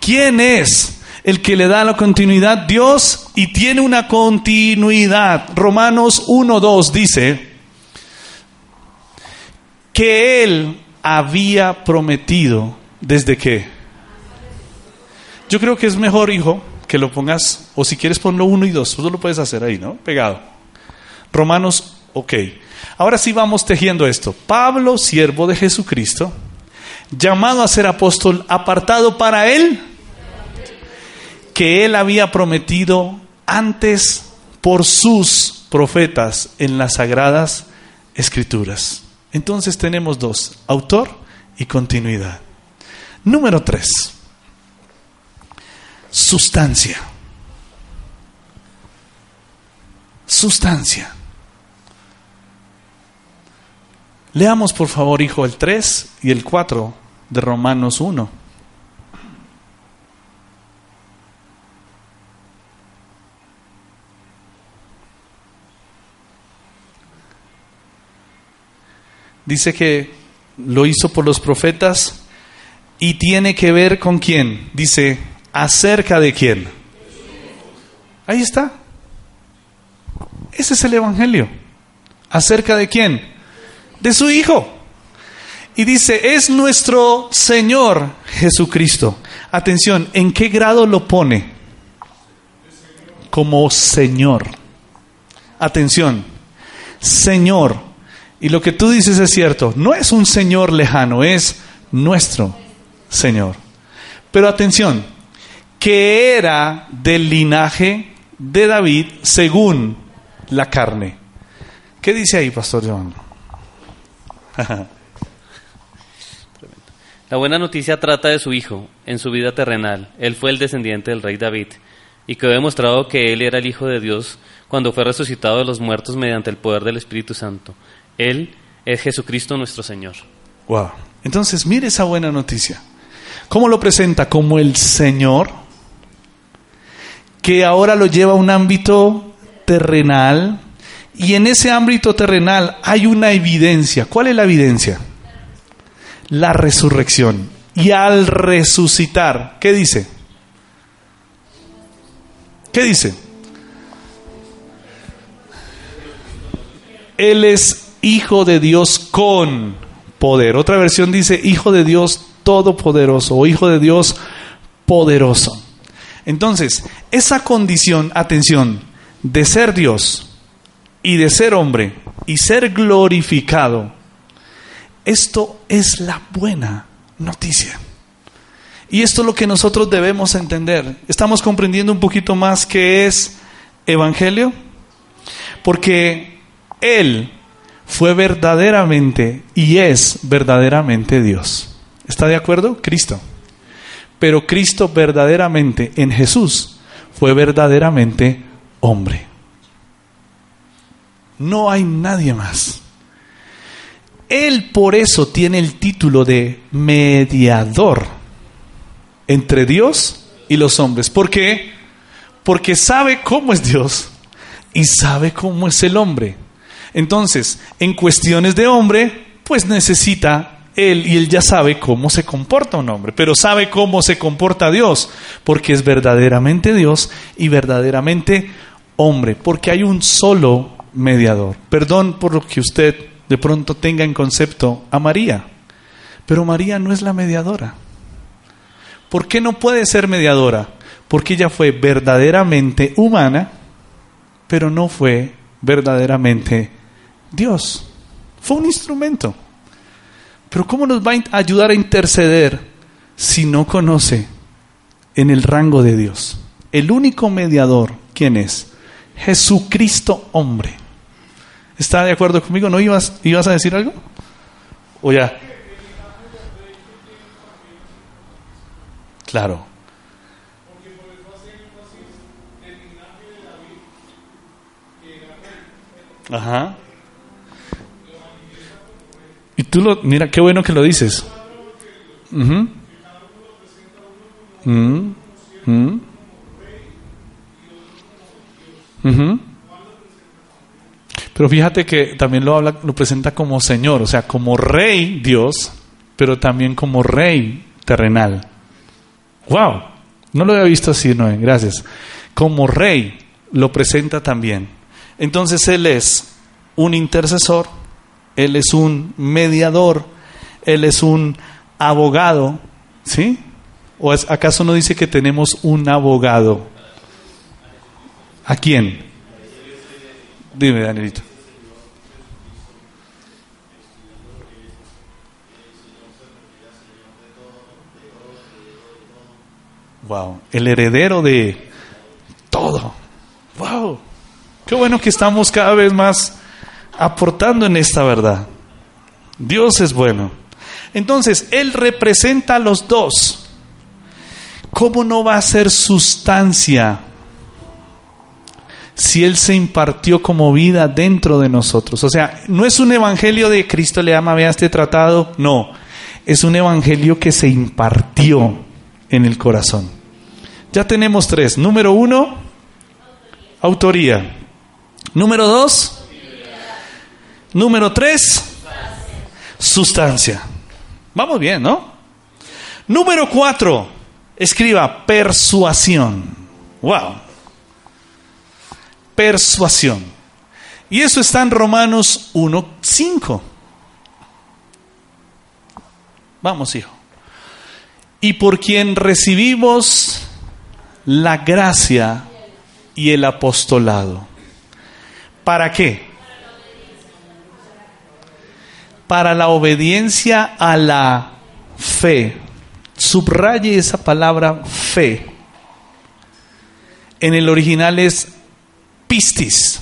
¿Quién es el que le da la continuidad? Dios y tiene una continuidad. Romanos 1.2 dice que Él había prometido desde que. Yo creo que es mejor, hijo, que lo pongas, o si quieres ponlo uno y dos, tú lo puedes hacer ahí, ¿no? Pegado. Romanos, ok. Ahora sí vamos tejiendo esto. Pablo, siervo de Jesucristo, llamado a ser apóstol, apartado para él, que él había prometido antes por sus profetas en las sagradas escrituras. Entonces tenemos dos, autor y continuidad. Número tres sustancia. Sustancia. Leamos por favor, hijo, el 3 y el 4 de Romanos 1. Dice que lo hizo por los profetas y tiene que ver con quién. Dice, ¿Acerca de quién? Ahí está. Ese es el Evangelio. ¿Acerca de quién? De su Hijo. Y dice, es nuestro Señor Jesucristo. Atención, ¿en qué grado lo pone? Como Señor. Atención, Señor. Y lo que tú dices es cierto, no es un Señor lejano, es nuestro Señor. Pero atención, que era del linaje de David según la carne. ¿Qué dice ahí, Pastor Joan? La buena noticia trata de su hijo en su vida terrenal. Él fue el descendiente del rey David y quedó demostrado que él era el hijo de Dios cuando fue resucitado de los muertos mediante el poder del Espíritu Santo. Él es Jesucristo nuestro Señor. Wow. Entonces, mire esa buena noticia. ¿Cómo lo presenta? Como el Señor que ahora lo lleva a un ámbito terrenal y en ese ámbito terrenal hay una evidencia. ¿Cuál es la evidencia? La resurrección. Y al resucitar, ¿qué dice? ¿Qué dice? Él es hijo de Dios con poder. Otra versión dice hijo de Dios todopoderoso o hijo de Dios poderoso. Entonces, esa condición, atención, de ser Dios y de ser hombre y ser glorificado, esto es la buena noticia. Y esto es lo que nosotros debemos entender. ¿Estamos comprendiendo un poquito más qué es Evangelio? Porque Él fue verdaderamente y es verdaderamente Dios. ¿Está de acuerdo? Cristo. Pero Cristo verdaderamente en Jesús fue verdaderamente hombre. No hay nadie más. Él por eso tiene el título de mediador entre Dios y los hombres. ¿Por qué? Porque sabe cómo es Dios y sabe cómo es el hombre. Entonces, en cuestiones de hombre, pues necesita él y él ya sabe cómo se comporta un hombre, pero sabe cómo se comporta Dios, porque es verdaderamente Dios y verdaderamente hombre, porque hay un solo mediador. Perdón por lo que usted de pronto tenga en concepto a María, pero María no es la mediadora. ¿Por qué no puede ser mediadora? Porque ella fue verdaderamente humana, pero no fue verdaderamente Dios. Fue un instrumento. Pero ¿cómo nos va a ayudar a interceder si no conoce en el rango de Dios? El único mediador, ¿quién es? Jesucristo hombre. ¿Está de acuerdo conmigo? ¿No ibas, ibas a decir algo? ¿O ya? Claro. Ajá. Y tú lo, mira, qué bueno que lo dices. Ujú. Pero fíjate que también lo habla, lo presenta como Señor, o sea, como Rey Dios, pero también como Rey terrenal. Wow, no lo había visto así, Noé, gracias. Como Rey lo presenta también. Entonces Él es un intercesor, Él es un mediador, Él es un abogado, ¿sí? ¿O acaso no dice que tenemos un abogado? ¿A quién? Dime, Danielito. Wow, el heredero de todo. Wow. Qué bueno que estamos cada vez más aportando en esta verdad. Dios es bueno. Entonces, Él representa a los dos. ¿Cómo no va a ser sustancia si Él se impartió como vida dentro de nosotros? O sea, no es un evangelio de Cristo le ama, vea este tratado. No, es un evangelio que se impartió en el corazón. Ya tenemos tres. Número uno, autoría. Número dos, número tres, sustancia. Vamos bien, ¿no? Número cuatro, escriba persuasión. Wow. Persuasión. Y eso está en Romanos 1.5. Vamos, hijo. Y por quien recibimos la gracia y el apostolado. ¿Para qué? Para la obediencia a la fe. Subraye esa palabra fe. En el original es pistis.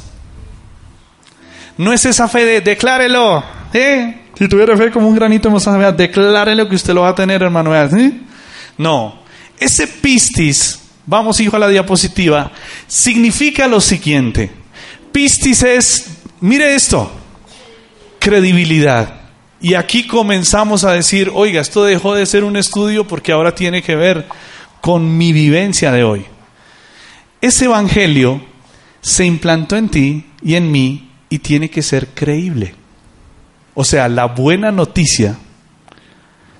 No es esa fe de declárelo. ¿eh? Si tuviera fe como un granito de mostaza, declárelo que usted lo va a tener, hermano. No. Ese pistis, vamos hijo a la diapositiva, significa lo siguiente. Pistis es, mire esto, credibilidad. Y aquí comenzamos a decir, oiga, esto dejó de ser un estudio porque ahora tiene que ver con mi vivencia de hoy. Ese evangelio se implantó en ti y en mí y tiene que ser creíble. O sea, la buena noticia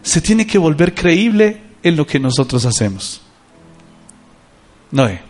se tiene que volver creíble en lo que nosotros hacemos. Noé.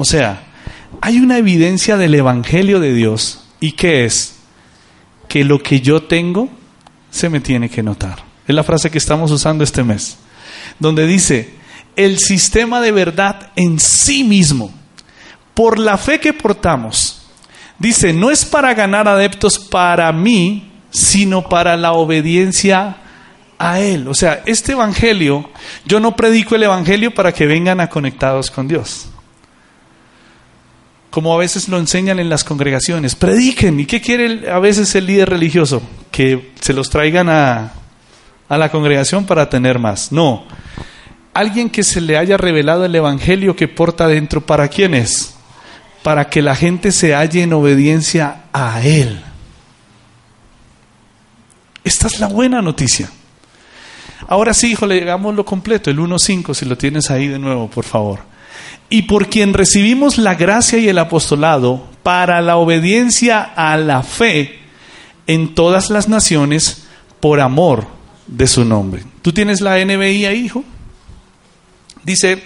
O sea, hay una evidencia del Evangelio de Dios. ¿Y qué es? Que lo que yo tengo se me tiene que notar. Es la frase que estamos usando este mes. Donde dice, el sistema de verdad en sí mismo, por la fe que portamos, dice, no es para ganar adeptos para mí, sino para la obediencia a Él. O sea, este Evangelio, yo no predico el Evangelio para que vengan a conectados con Dios. Como a veces lo enseñan en las congregaciones, prediquen. ¿Y qué quiere a veces el líder religioso? Que se los traigan a, a la congregación para tener más. No. Alguien que se le haya revelado el Evangelio que porta dentro, ¿para quién es? Para que la gente se halle en obediencia a Él. Esta es la buena noticia. Ahora sí, hijo, le lo completo, el 1.5, si lo tienes ahí de nuevo, por favor. Y por quien recibimos la gracia y el apostolado para la obediencia a la fe en todas las naciones por amor de su nombre. ¿Tú tienes la NBI ahí, hijo? Dice,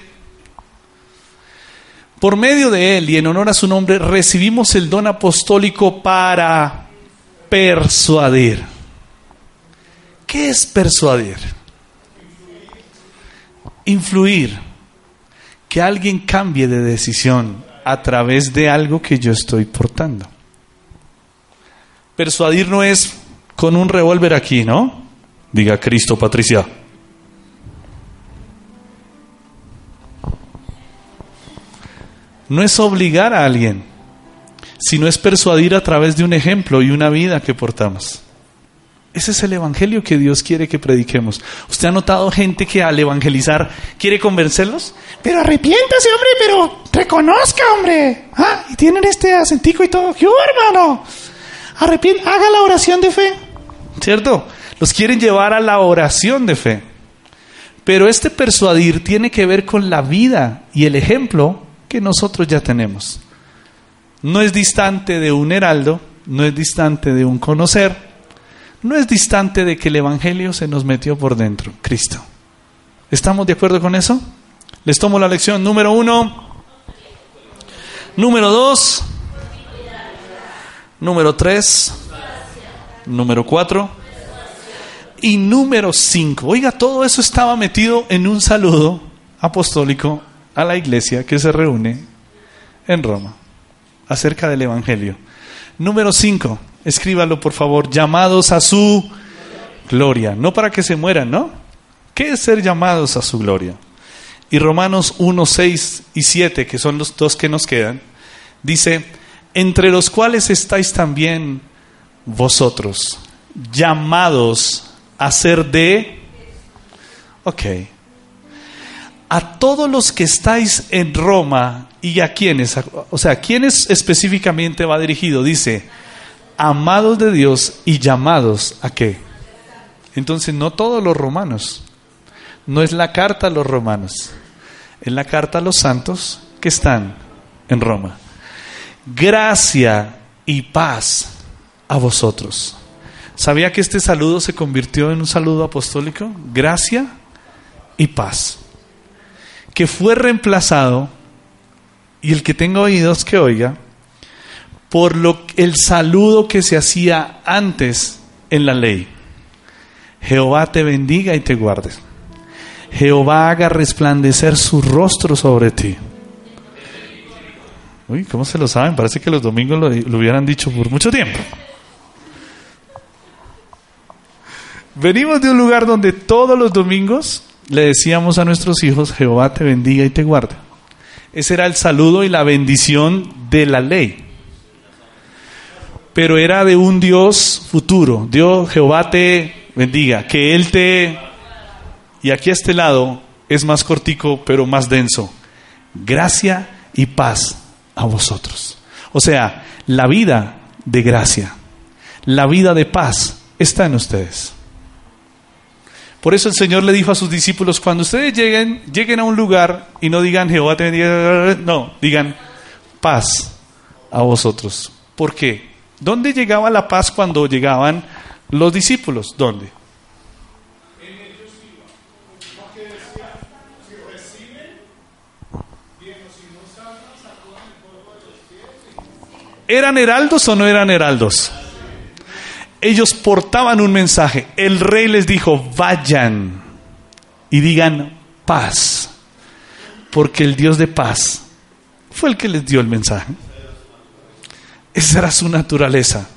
por medio de él y en honor a su nombre recibimos el don apostólico para persuadir. ¿Qué es persuadir? Influir. Que alguien cambie de decisión a través de algo que yo estoy portando. Persuadir no es con un revólver aquí, ¿no? Diga Cristo, Patricia. No es obligar a alguien, sino es persuadir a través de un ejemplo y una vida que portamos. Ese es el evangelio que Dios quiere que prediquemos. ¿Usted ha notado gente que al evangelizar quiere convencerlos? Pero arrepiéntase, hombre, pero reconozca, hombre. Ah, y tienen este acentico y todo. ¿Qué hermano? Arrepiéntase, haga la oración de fe. ¿Cierto? Los quieren llevar a la oración de fe. Pero este persuadir tiene que ver con la vida y el ejemplo que nosotros ya tenemos. No es distante de un heraldo, no es distante de un conocer, no es distante de que el Evangelio se nos metió por dentro, Cristo. ¿Estamos de acuerdo con eso? Les tomo la lección número uno. Número dos. Número tres. Número cuatro. Y número cinco. Oiga, todo eso estaba metido en un saludo apostólico a la iglesia que se reúne en Roma acerca del Evangelio. Número cinco. Escríbalo, por favor. Llamados a su gloria. No para que se mueran, ¿no? ¿Qué es ser llamados a su gloria? Y Romanos 1, 6 y 7, que son los dos que nos quedan, dice, entre los cuales estáis también vosotros, llamados a ser de... Ok. A todos los que estáis en Roma y a quienes, o sea, ¿a quiénes específicamente va dirigido? Dice, amados de Dios y llamados a qué. Entonces, no todos los romanos. No es la carta a los romanos. Es la carta a los santos que están en Roma. Gracia y paz a vosotros. ¿Sabía que este saludo se convirtió en un saludo apostólico? Gracia y paz. Que fue reemplazado, y el que tenga oídos que oiga, por lo, el saludo que se hacía antes en la ley. Jehová te bendiga y te guarde. Jehová haga resplandecer su rostro sobre ti. Uy, ¿cómo se lo saben? Parece que los domingos lo, lo hubieran dicho por mucho tiempo. Venimos de un lugar donde todos los domingos le decíamos a nuestros hijos, Jehová te bendiga y te guarde. Ese era el saludo y la bendición de la ley pero era de un Dios futuro. Dios, Jehová te bendiga, que Él te... Y aquí a este lado es más cortico, pero más denso. Gracia y paz a vosotros. O sea, la vida de gracia, la vida de paz está en ustedes. Por eso el Señor le dijo a sus discípulos, cuando ustedes lleguen, lleguen a un lugar y no digan Jehová te bendiga, no, digan paz a vosotros. ¿Por qué? ¿Dónde llegaba la paz cuando llegaban los discípulos? ¿Dónde? ¿Eran heraldos o no eran heraldos? Ellos portaban un mensaje. El rey les dijo, vayan y digan paz, porque el Dios de paz fue el que les dio el mensaje. Esa era su naturaleza.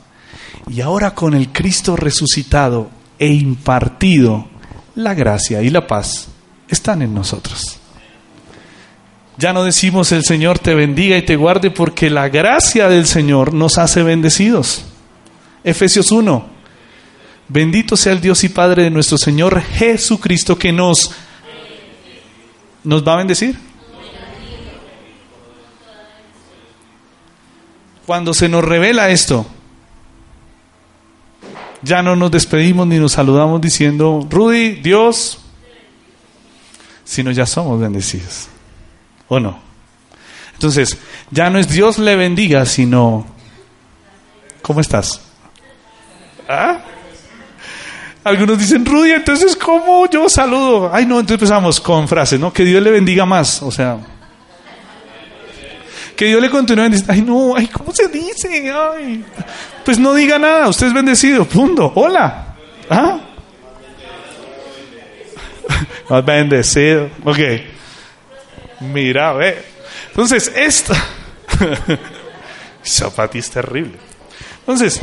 Y ahora con el Cristo resucitado e impartido, la gracia y la paz están en nosotros. Ya no decimos el Señor te bendiga y te guarde porque la gracia del Señor nos hace bendecidos. Efesios 1. Bendito sea el Dios y Padre de nuestro Señor Jesucristo que nos nos va a bendecir. Cuando se nos revela esto, ya no nos despedimos ni nos saludamos diciendo, Rudy, Dios, sino ya somos bendecidos. ¿O no? Entonces, ya no es Dios le bendiga, sino, ¿cómo estás? ¿Ah? Algunos dicen, Rudy, entonces, ¿cómo yo saludo? Ay, no, entonces empezamos con frases, ¿no? Que Dios le bendiga más. O sea, que Dios le continúe bendiciendo. Ay, no, ay, ¿cómo se dice? Ay. Pues no diga nada, usted es bendecido, punto. Hola. ¿Ah? Más bendecido. Ok. Mira, ve. Entonces, esto. Zapati es terrible. Entonces,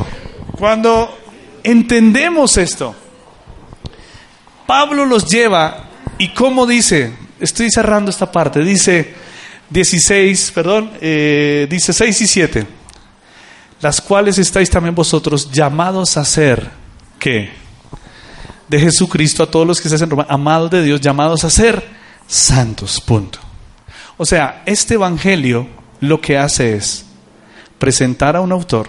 cuando entendemos esto, Pablo los lleva y cómo dice, estoy cerrando esta parte, dice 16, perdón, eh, dice 6 y 7, las cuales estáis también vosotros llamados a ser, ¿qué? De Jesucristo a todos los que se hacen Roma, amados de Dios, llamados a ser santos, punto. O sea, este Evangelio lo que hace es presentar a un autor,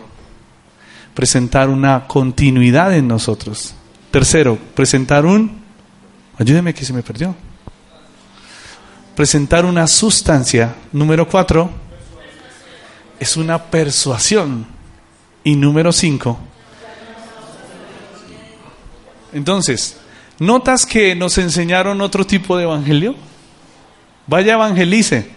presentar una continuidad en nosotros. Tercero, presentar un, ayúdeme que se me perdió, presentar una sustancia. Número cuatro, es una persuasión. Y número cinco, entonces, ¿notas que nos enseñaron otro tipo de evangelio? Vaya evangelice.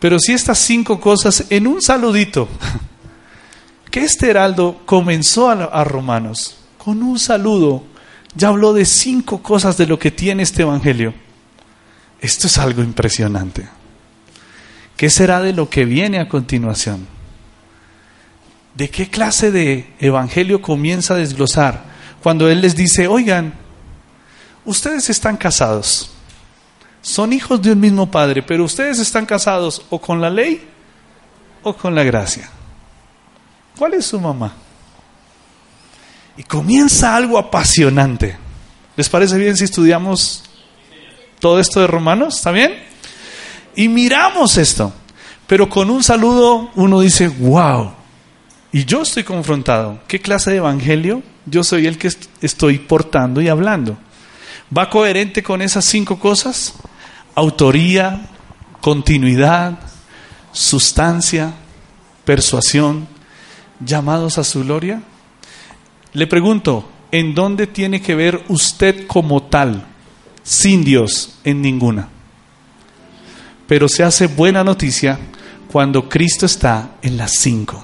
Pero si estas cinco cosas en un saludito, que este heraldo comenzó a, a Romanos con un saludo, ya habló de cinco cosas de lo que tiene este evangelio. Esto es algo impresionante. ¿Qué será de lo que viene a continuación? ¿De qué clase de evangelio comienza a desglosar? Cuando Él les dice, oigan, ustedes están casados, son hijos de un mismo Padre, pero ustedes están casados o con la ley o con la gracia. ¿Cuál es su mamá? Y comienza algo apasionante. ¿Les parece bien si estudiamos todo esto de Romanos? ¿Está bien? Y miramos esto. Pero con un saludo uno dice, wow. Y yo estoy confrontado. ¿Qué clase de evangelio? Yo soy el que estoy portando y hablando. ¿Va coherente con esas cinco cosas? Autoría, continuidad, sustancia, persuasión, llamados a su gloria. Le pregunto, ¿en dónde tiene que ver usted como tal? Sin Dios, en ninguna. Pero se hace buena noticia cuando Cristo está en las cinco.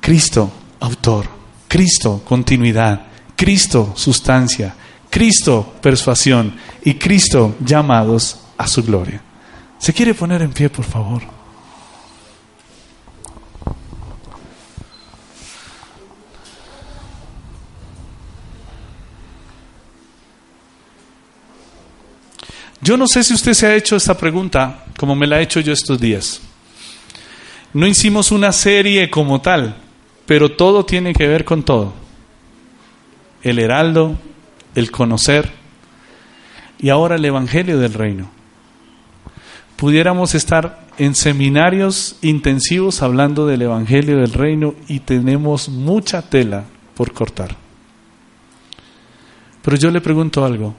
Cristo, autor. Cristo, continuidad. Cristo, sustancia. Cristo, persuasión. Y Cristo, llamados a su gloria. ¿Se quiere poner en pie, por favor? Yo no sé si usted se ha hecho esta pregunta como me la he hecho yo estos días. No hicimos una serie como tal, pero todo tiene que ver con todo. El heraldo, el conocer y ahora el Evangelio del Reino. Pudiéramos estar en seminarios intensivos hablando del Evangelio del Reino y tenemos mucha tela por cortar. Pero yo le pregunto algo,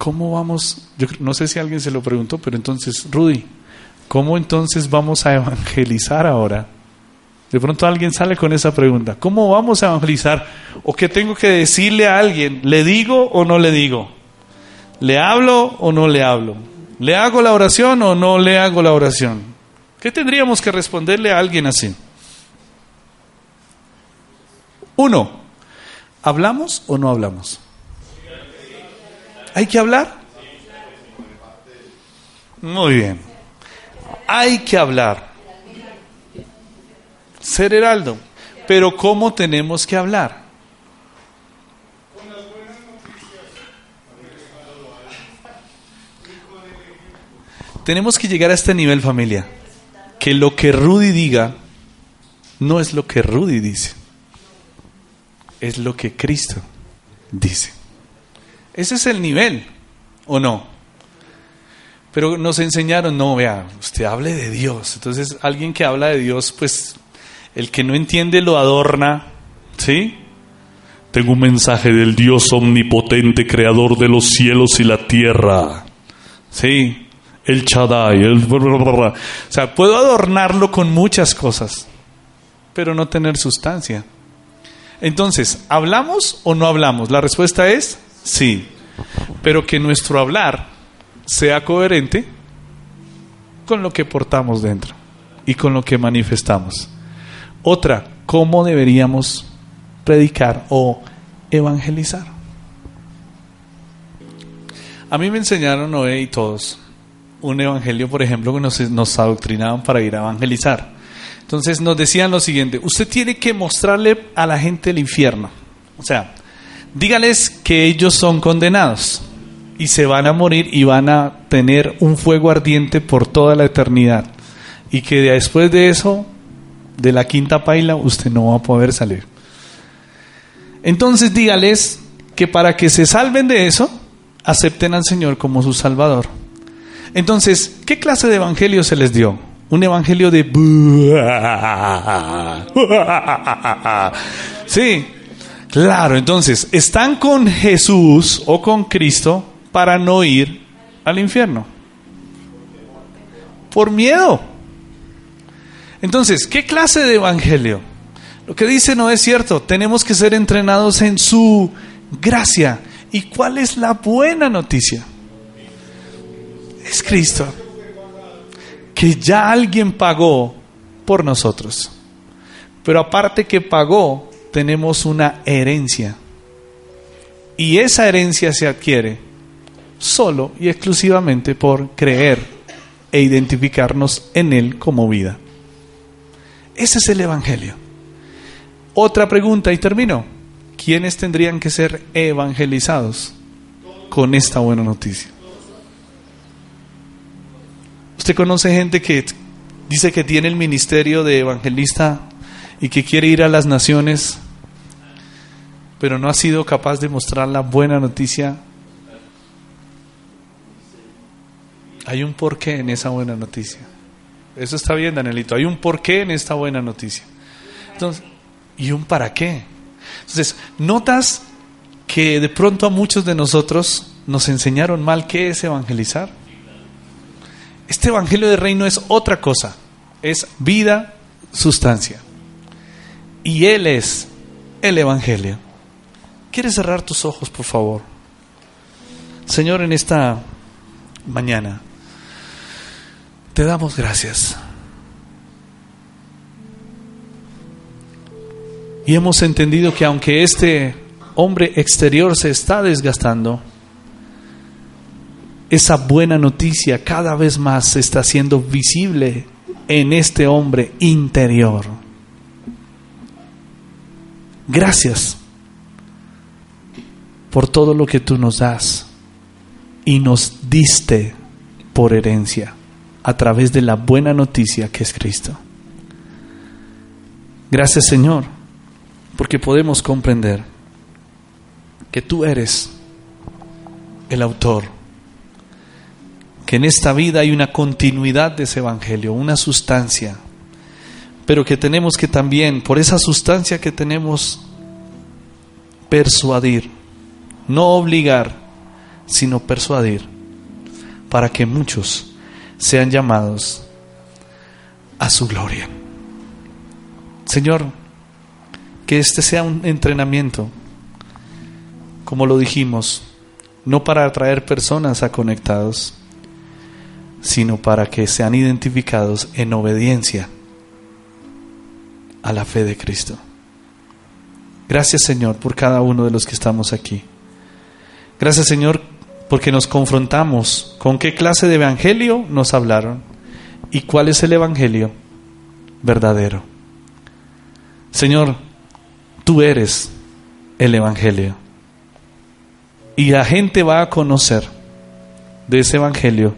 ¿cómo vamos? Yo no sé si alguien se lo preguntó, pero entonces, Rudy, ¿cómo entonces vamos a evangelizar ahora? De pronto alguien sale con esa pregunta, ¿cómo vamos a evangelizar? ¿O qué tengo que decirle a alguien? ¿Le digo o no le digo? ¿Le hablo o no le hablo? ¿Le hago la oración o no le hago la oración? ¿Qué tendríamos que responderle a alguien así? Uno, ¿hablamos o no hablamos? ¿Hay que hablar? Muy bien. Hay que hablar. Ser heraldo. Pero ¿cómo tenemos que hablar? Tenemos que llegar a este nivel familia. Que lo que Rudy diga no es lo que Rudy dice. Es lo que Cristo dice. Ese es el nivel, ¿o no? Pero nos enseñaron, no, vea, usted hable de Dios. Entonces, alguien que habla de Dios, pues, el que no entiende lo adorna, ¿sí? Tengo un mensaje del Dios omnipotente, creador de los cielos y la tierra. ¿Sí? El Chadai, el... O sea, puedo adornarlo con muchas cosas, pero no tener sustancia. Entonces, ¿hablamos o no hablamos? La respuesta es sí, pero que nuestro hablar sea coherente con lo que portamos dentro y con lo que manifestamos. Otra, ¿cómo deberíamos predicar o evangelizar? A mí me enseñaron Noé y todos un evangelio, por ejemplo, que nos, adoctrinaban para ir a evangelizar. Entonces nos decían lo siguiente, usted tiene que mostrarle a la gente el infierno. O sea, dígales que ellos son condenados y se van a morir y van a tener un fuego ardiente por toda la eternidad. Y que después de eso, de la quinta paila, usted no va a poder salir. Entonces dígales que para que se salven de eso, acepten al Señor como su Salvador. Entonces, ¿qué clase de evangelio se les dio? Un evangelio de... Sí, claro, entonces, están con Jesús o con Cristo para no ir al infierno. Por miedo. Entonces, ¿qué clase de evangelio? Lo que dice no es cierto. Tenemos que ser entrenados en su gracia. ¿Y cuál es la buena noticia? Es Cristo. Que ya alguien pagó por nosotros. Pero aparte que pagó, tenemos una herencia. Y esa herencia se adquiere solo y exclusivamente por creer e identificarnos en Él como vida. Ese es el Evangelio. Otra pregunta y termino. ¿Quiénes tendrían que ser evangelizados con esta buena noticia? ¿Usted conoce gente que dice que tiene el ministerio de evangelista y que quiere ir a las naciones, pero no ha sido capaz de mostrar la buena noticia? Hay un porqué en esa buena noticia. Eso está bien, Danielito. Hay un porqué en esta buena noticia. Entonces, ¿y un para qué? Entonces, notas que de pronto a muchos de nosotros nos enseñaron mal qué es evangelizar. Este evangelio de reino es otra cosa, es vida, sustancia. Y Él es el evangelio. ¿Quieres cerrar tus ojos, por favor? Señor, en esta mañana te damos gracias. Y hemos entendido que aunque este hombre exterior se está desgastando, esa buena noticia cada vez más se está haciendo visible en este hombre interior. Gracias por todo lo que tú nos das y nos diste por herencia a través de la buena noticia que es Cristo. Gracias Señor, porque podemos comprender que tú eres el autor, que en esta vida hay una continuidad de ese Evangelio, una sustancia, pero que tenemos que también, por esa sustancia que tenemos, persuadir, no obligar, sino persuadir, para que muchos sean llamados a su gloria. Señor, que este sea un entrenamiento, como lo dijimos, no para atraer personas a conectados, sino para que sean identificados en obediencia a la fe de Cristo. Gracias Señor por cada uno de los que estamos aquí. Gracias Señor porque nos confrontamos con qué clase de evangelio nos hablaron y cuál es el evangelio verdadero. Señor, tú eres el evangelio. Y la gente va a conocer de ese evangelio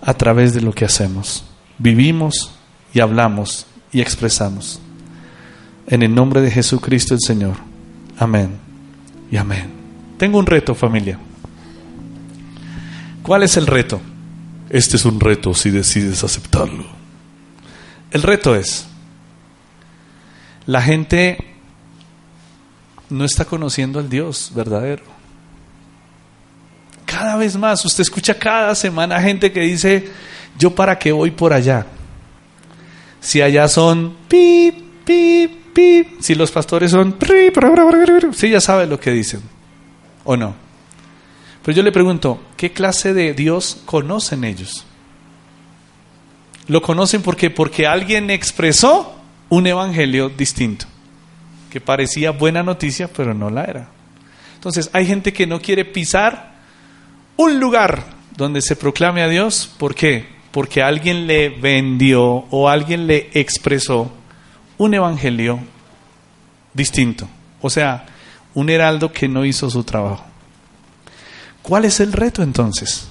a través de lo que hacemos. Vivimos y hablamos y expresamos. En el nombre de Jesucristo el Señor. Amén y amén. Tengo un reto familia. ¿Cuál es el reto? Este es un reto si decides aceptarlo. El reto es, la gente no está conociendo al Dios verdadero. Cada vez más, usted escucha cada semana gente que dice, yo para qué voy por allá. Si allá son pip, pip, pip, si los pastores son, sí, ya sabe lo que dicen, ¿o no? Pero yo le pregunto, ¿qué clase de Dios conocen ellos? Lo conocen porque porque alguien expresó un evangelio distinto, que parecía buena noticia, pero no la era. Entonces, hay gente que no quiere pisar un lugar donde se proclame a Dios, ¿por qué? Porque alguien le vendió o alguien le expresó un evangelio distinto. O sea, un heraldo que no hizo su trabajo. ¿Cuál es el reto entonces?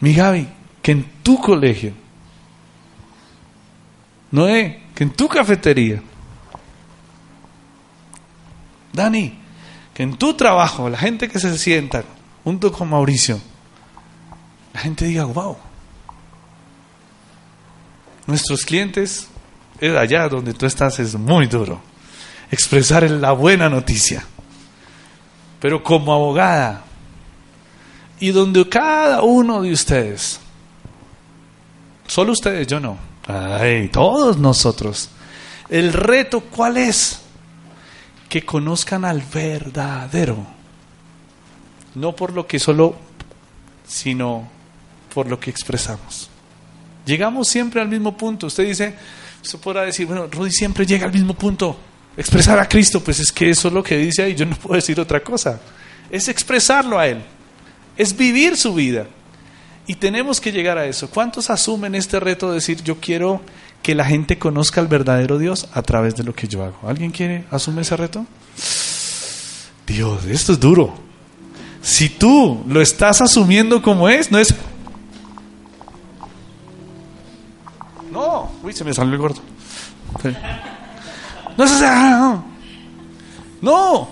Mi Gaby, que en tu colegio, Noé, que en tu cafetería, Dani, que en tu trabajo, la gente que se sienta junto con Mauricio, la gente diga, wow, nuestros clientes, es allá donde tú estás, es muy duro expresar la buena noticia. Pero como abogada, y donde cada uno de ustedes, solo ustedes, yo no, ay, todos nosotros, el reto cuál es? Que conozcan al verdadero, no por lo que solo, sino por lo que expresamos. Llegamos siempre al mismo punto. Usted dice, usted podrá decir, bueno, Rudy siempre llega al mismo punto. Expresar a Cristo, pues es que eso es lo que dice ahí, yo no puedo decir otra cosa. Es expresarlo a Él, es vivir su vida. Y tenemos que llegar a eso. ¿Cuántos asumen este reto de decir, yo quiero que la gente conozca al verdadero Dios a través de lo que yo hago? ¿Alguien quiere, asume ese reto? Dios, esto es duro. Si tú lo estás asumiendo como es, no es... No, uy, se me salió el gordo. No no. no.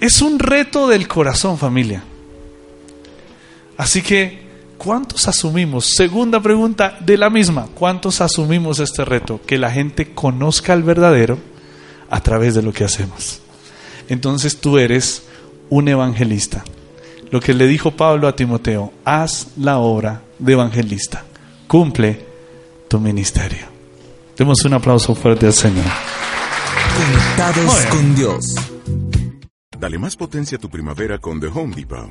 Es un reto del corazón, familia. Así que, ¿cuántos asumimos? Segunda pregunta de la misma. ¿Cuántos asumimos este reto? Que la gente conozca al verdadero a través de lo que hacemos. Entonces tú eres un evangelista. Lo que le dijo Pablo a Timoteo, haz la obra de evangelista. Cumple tu ministerio. Demos un aplauso fuerte al Señor. Conectados con Dios. Dale más potencia a tu primavera con The Home Depot.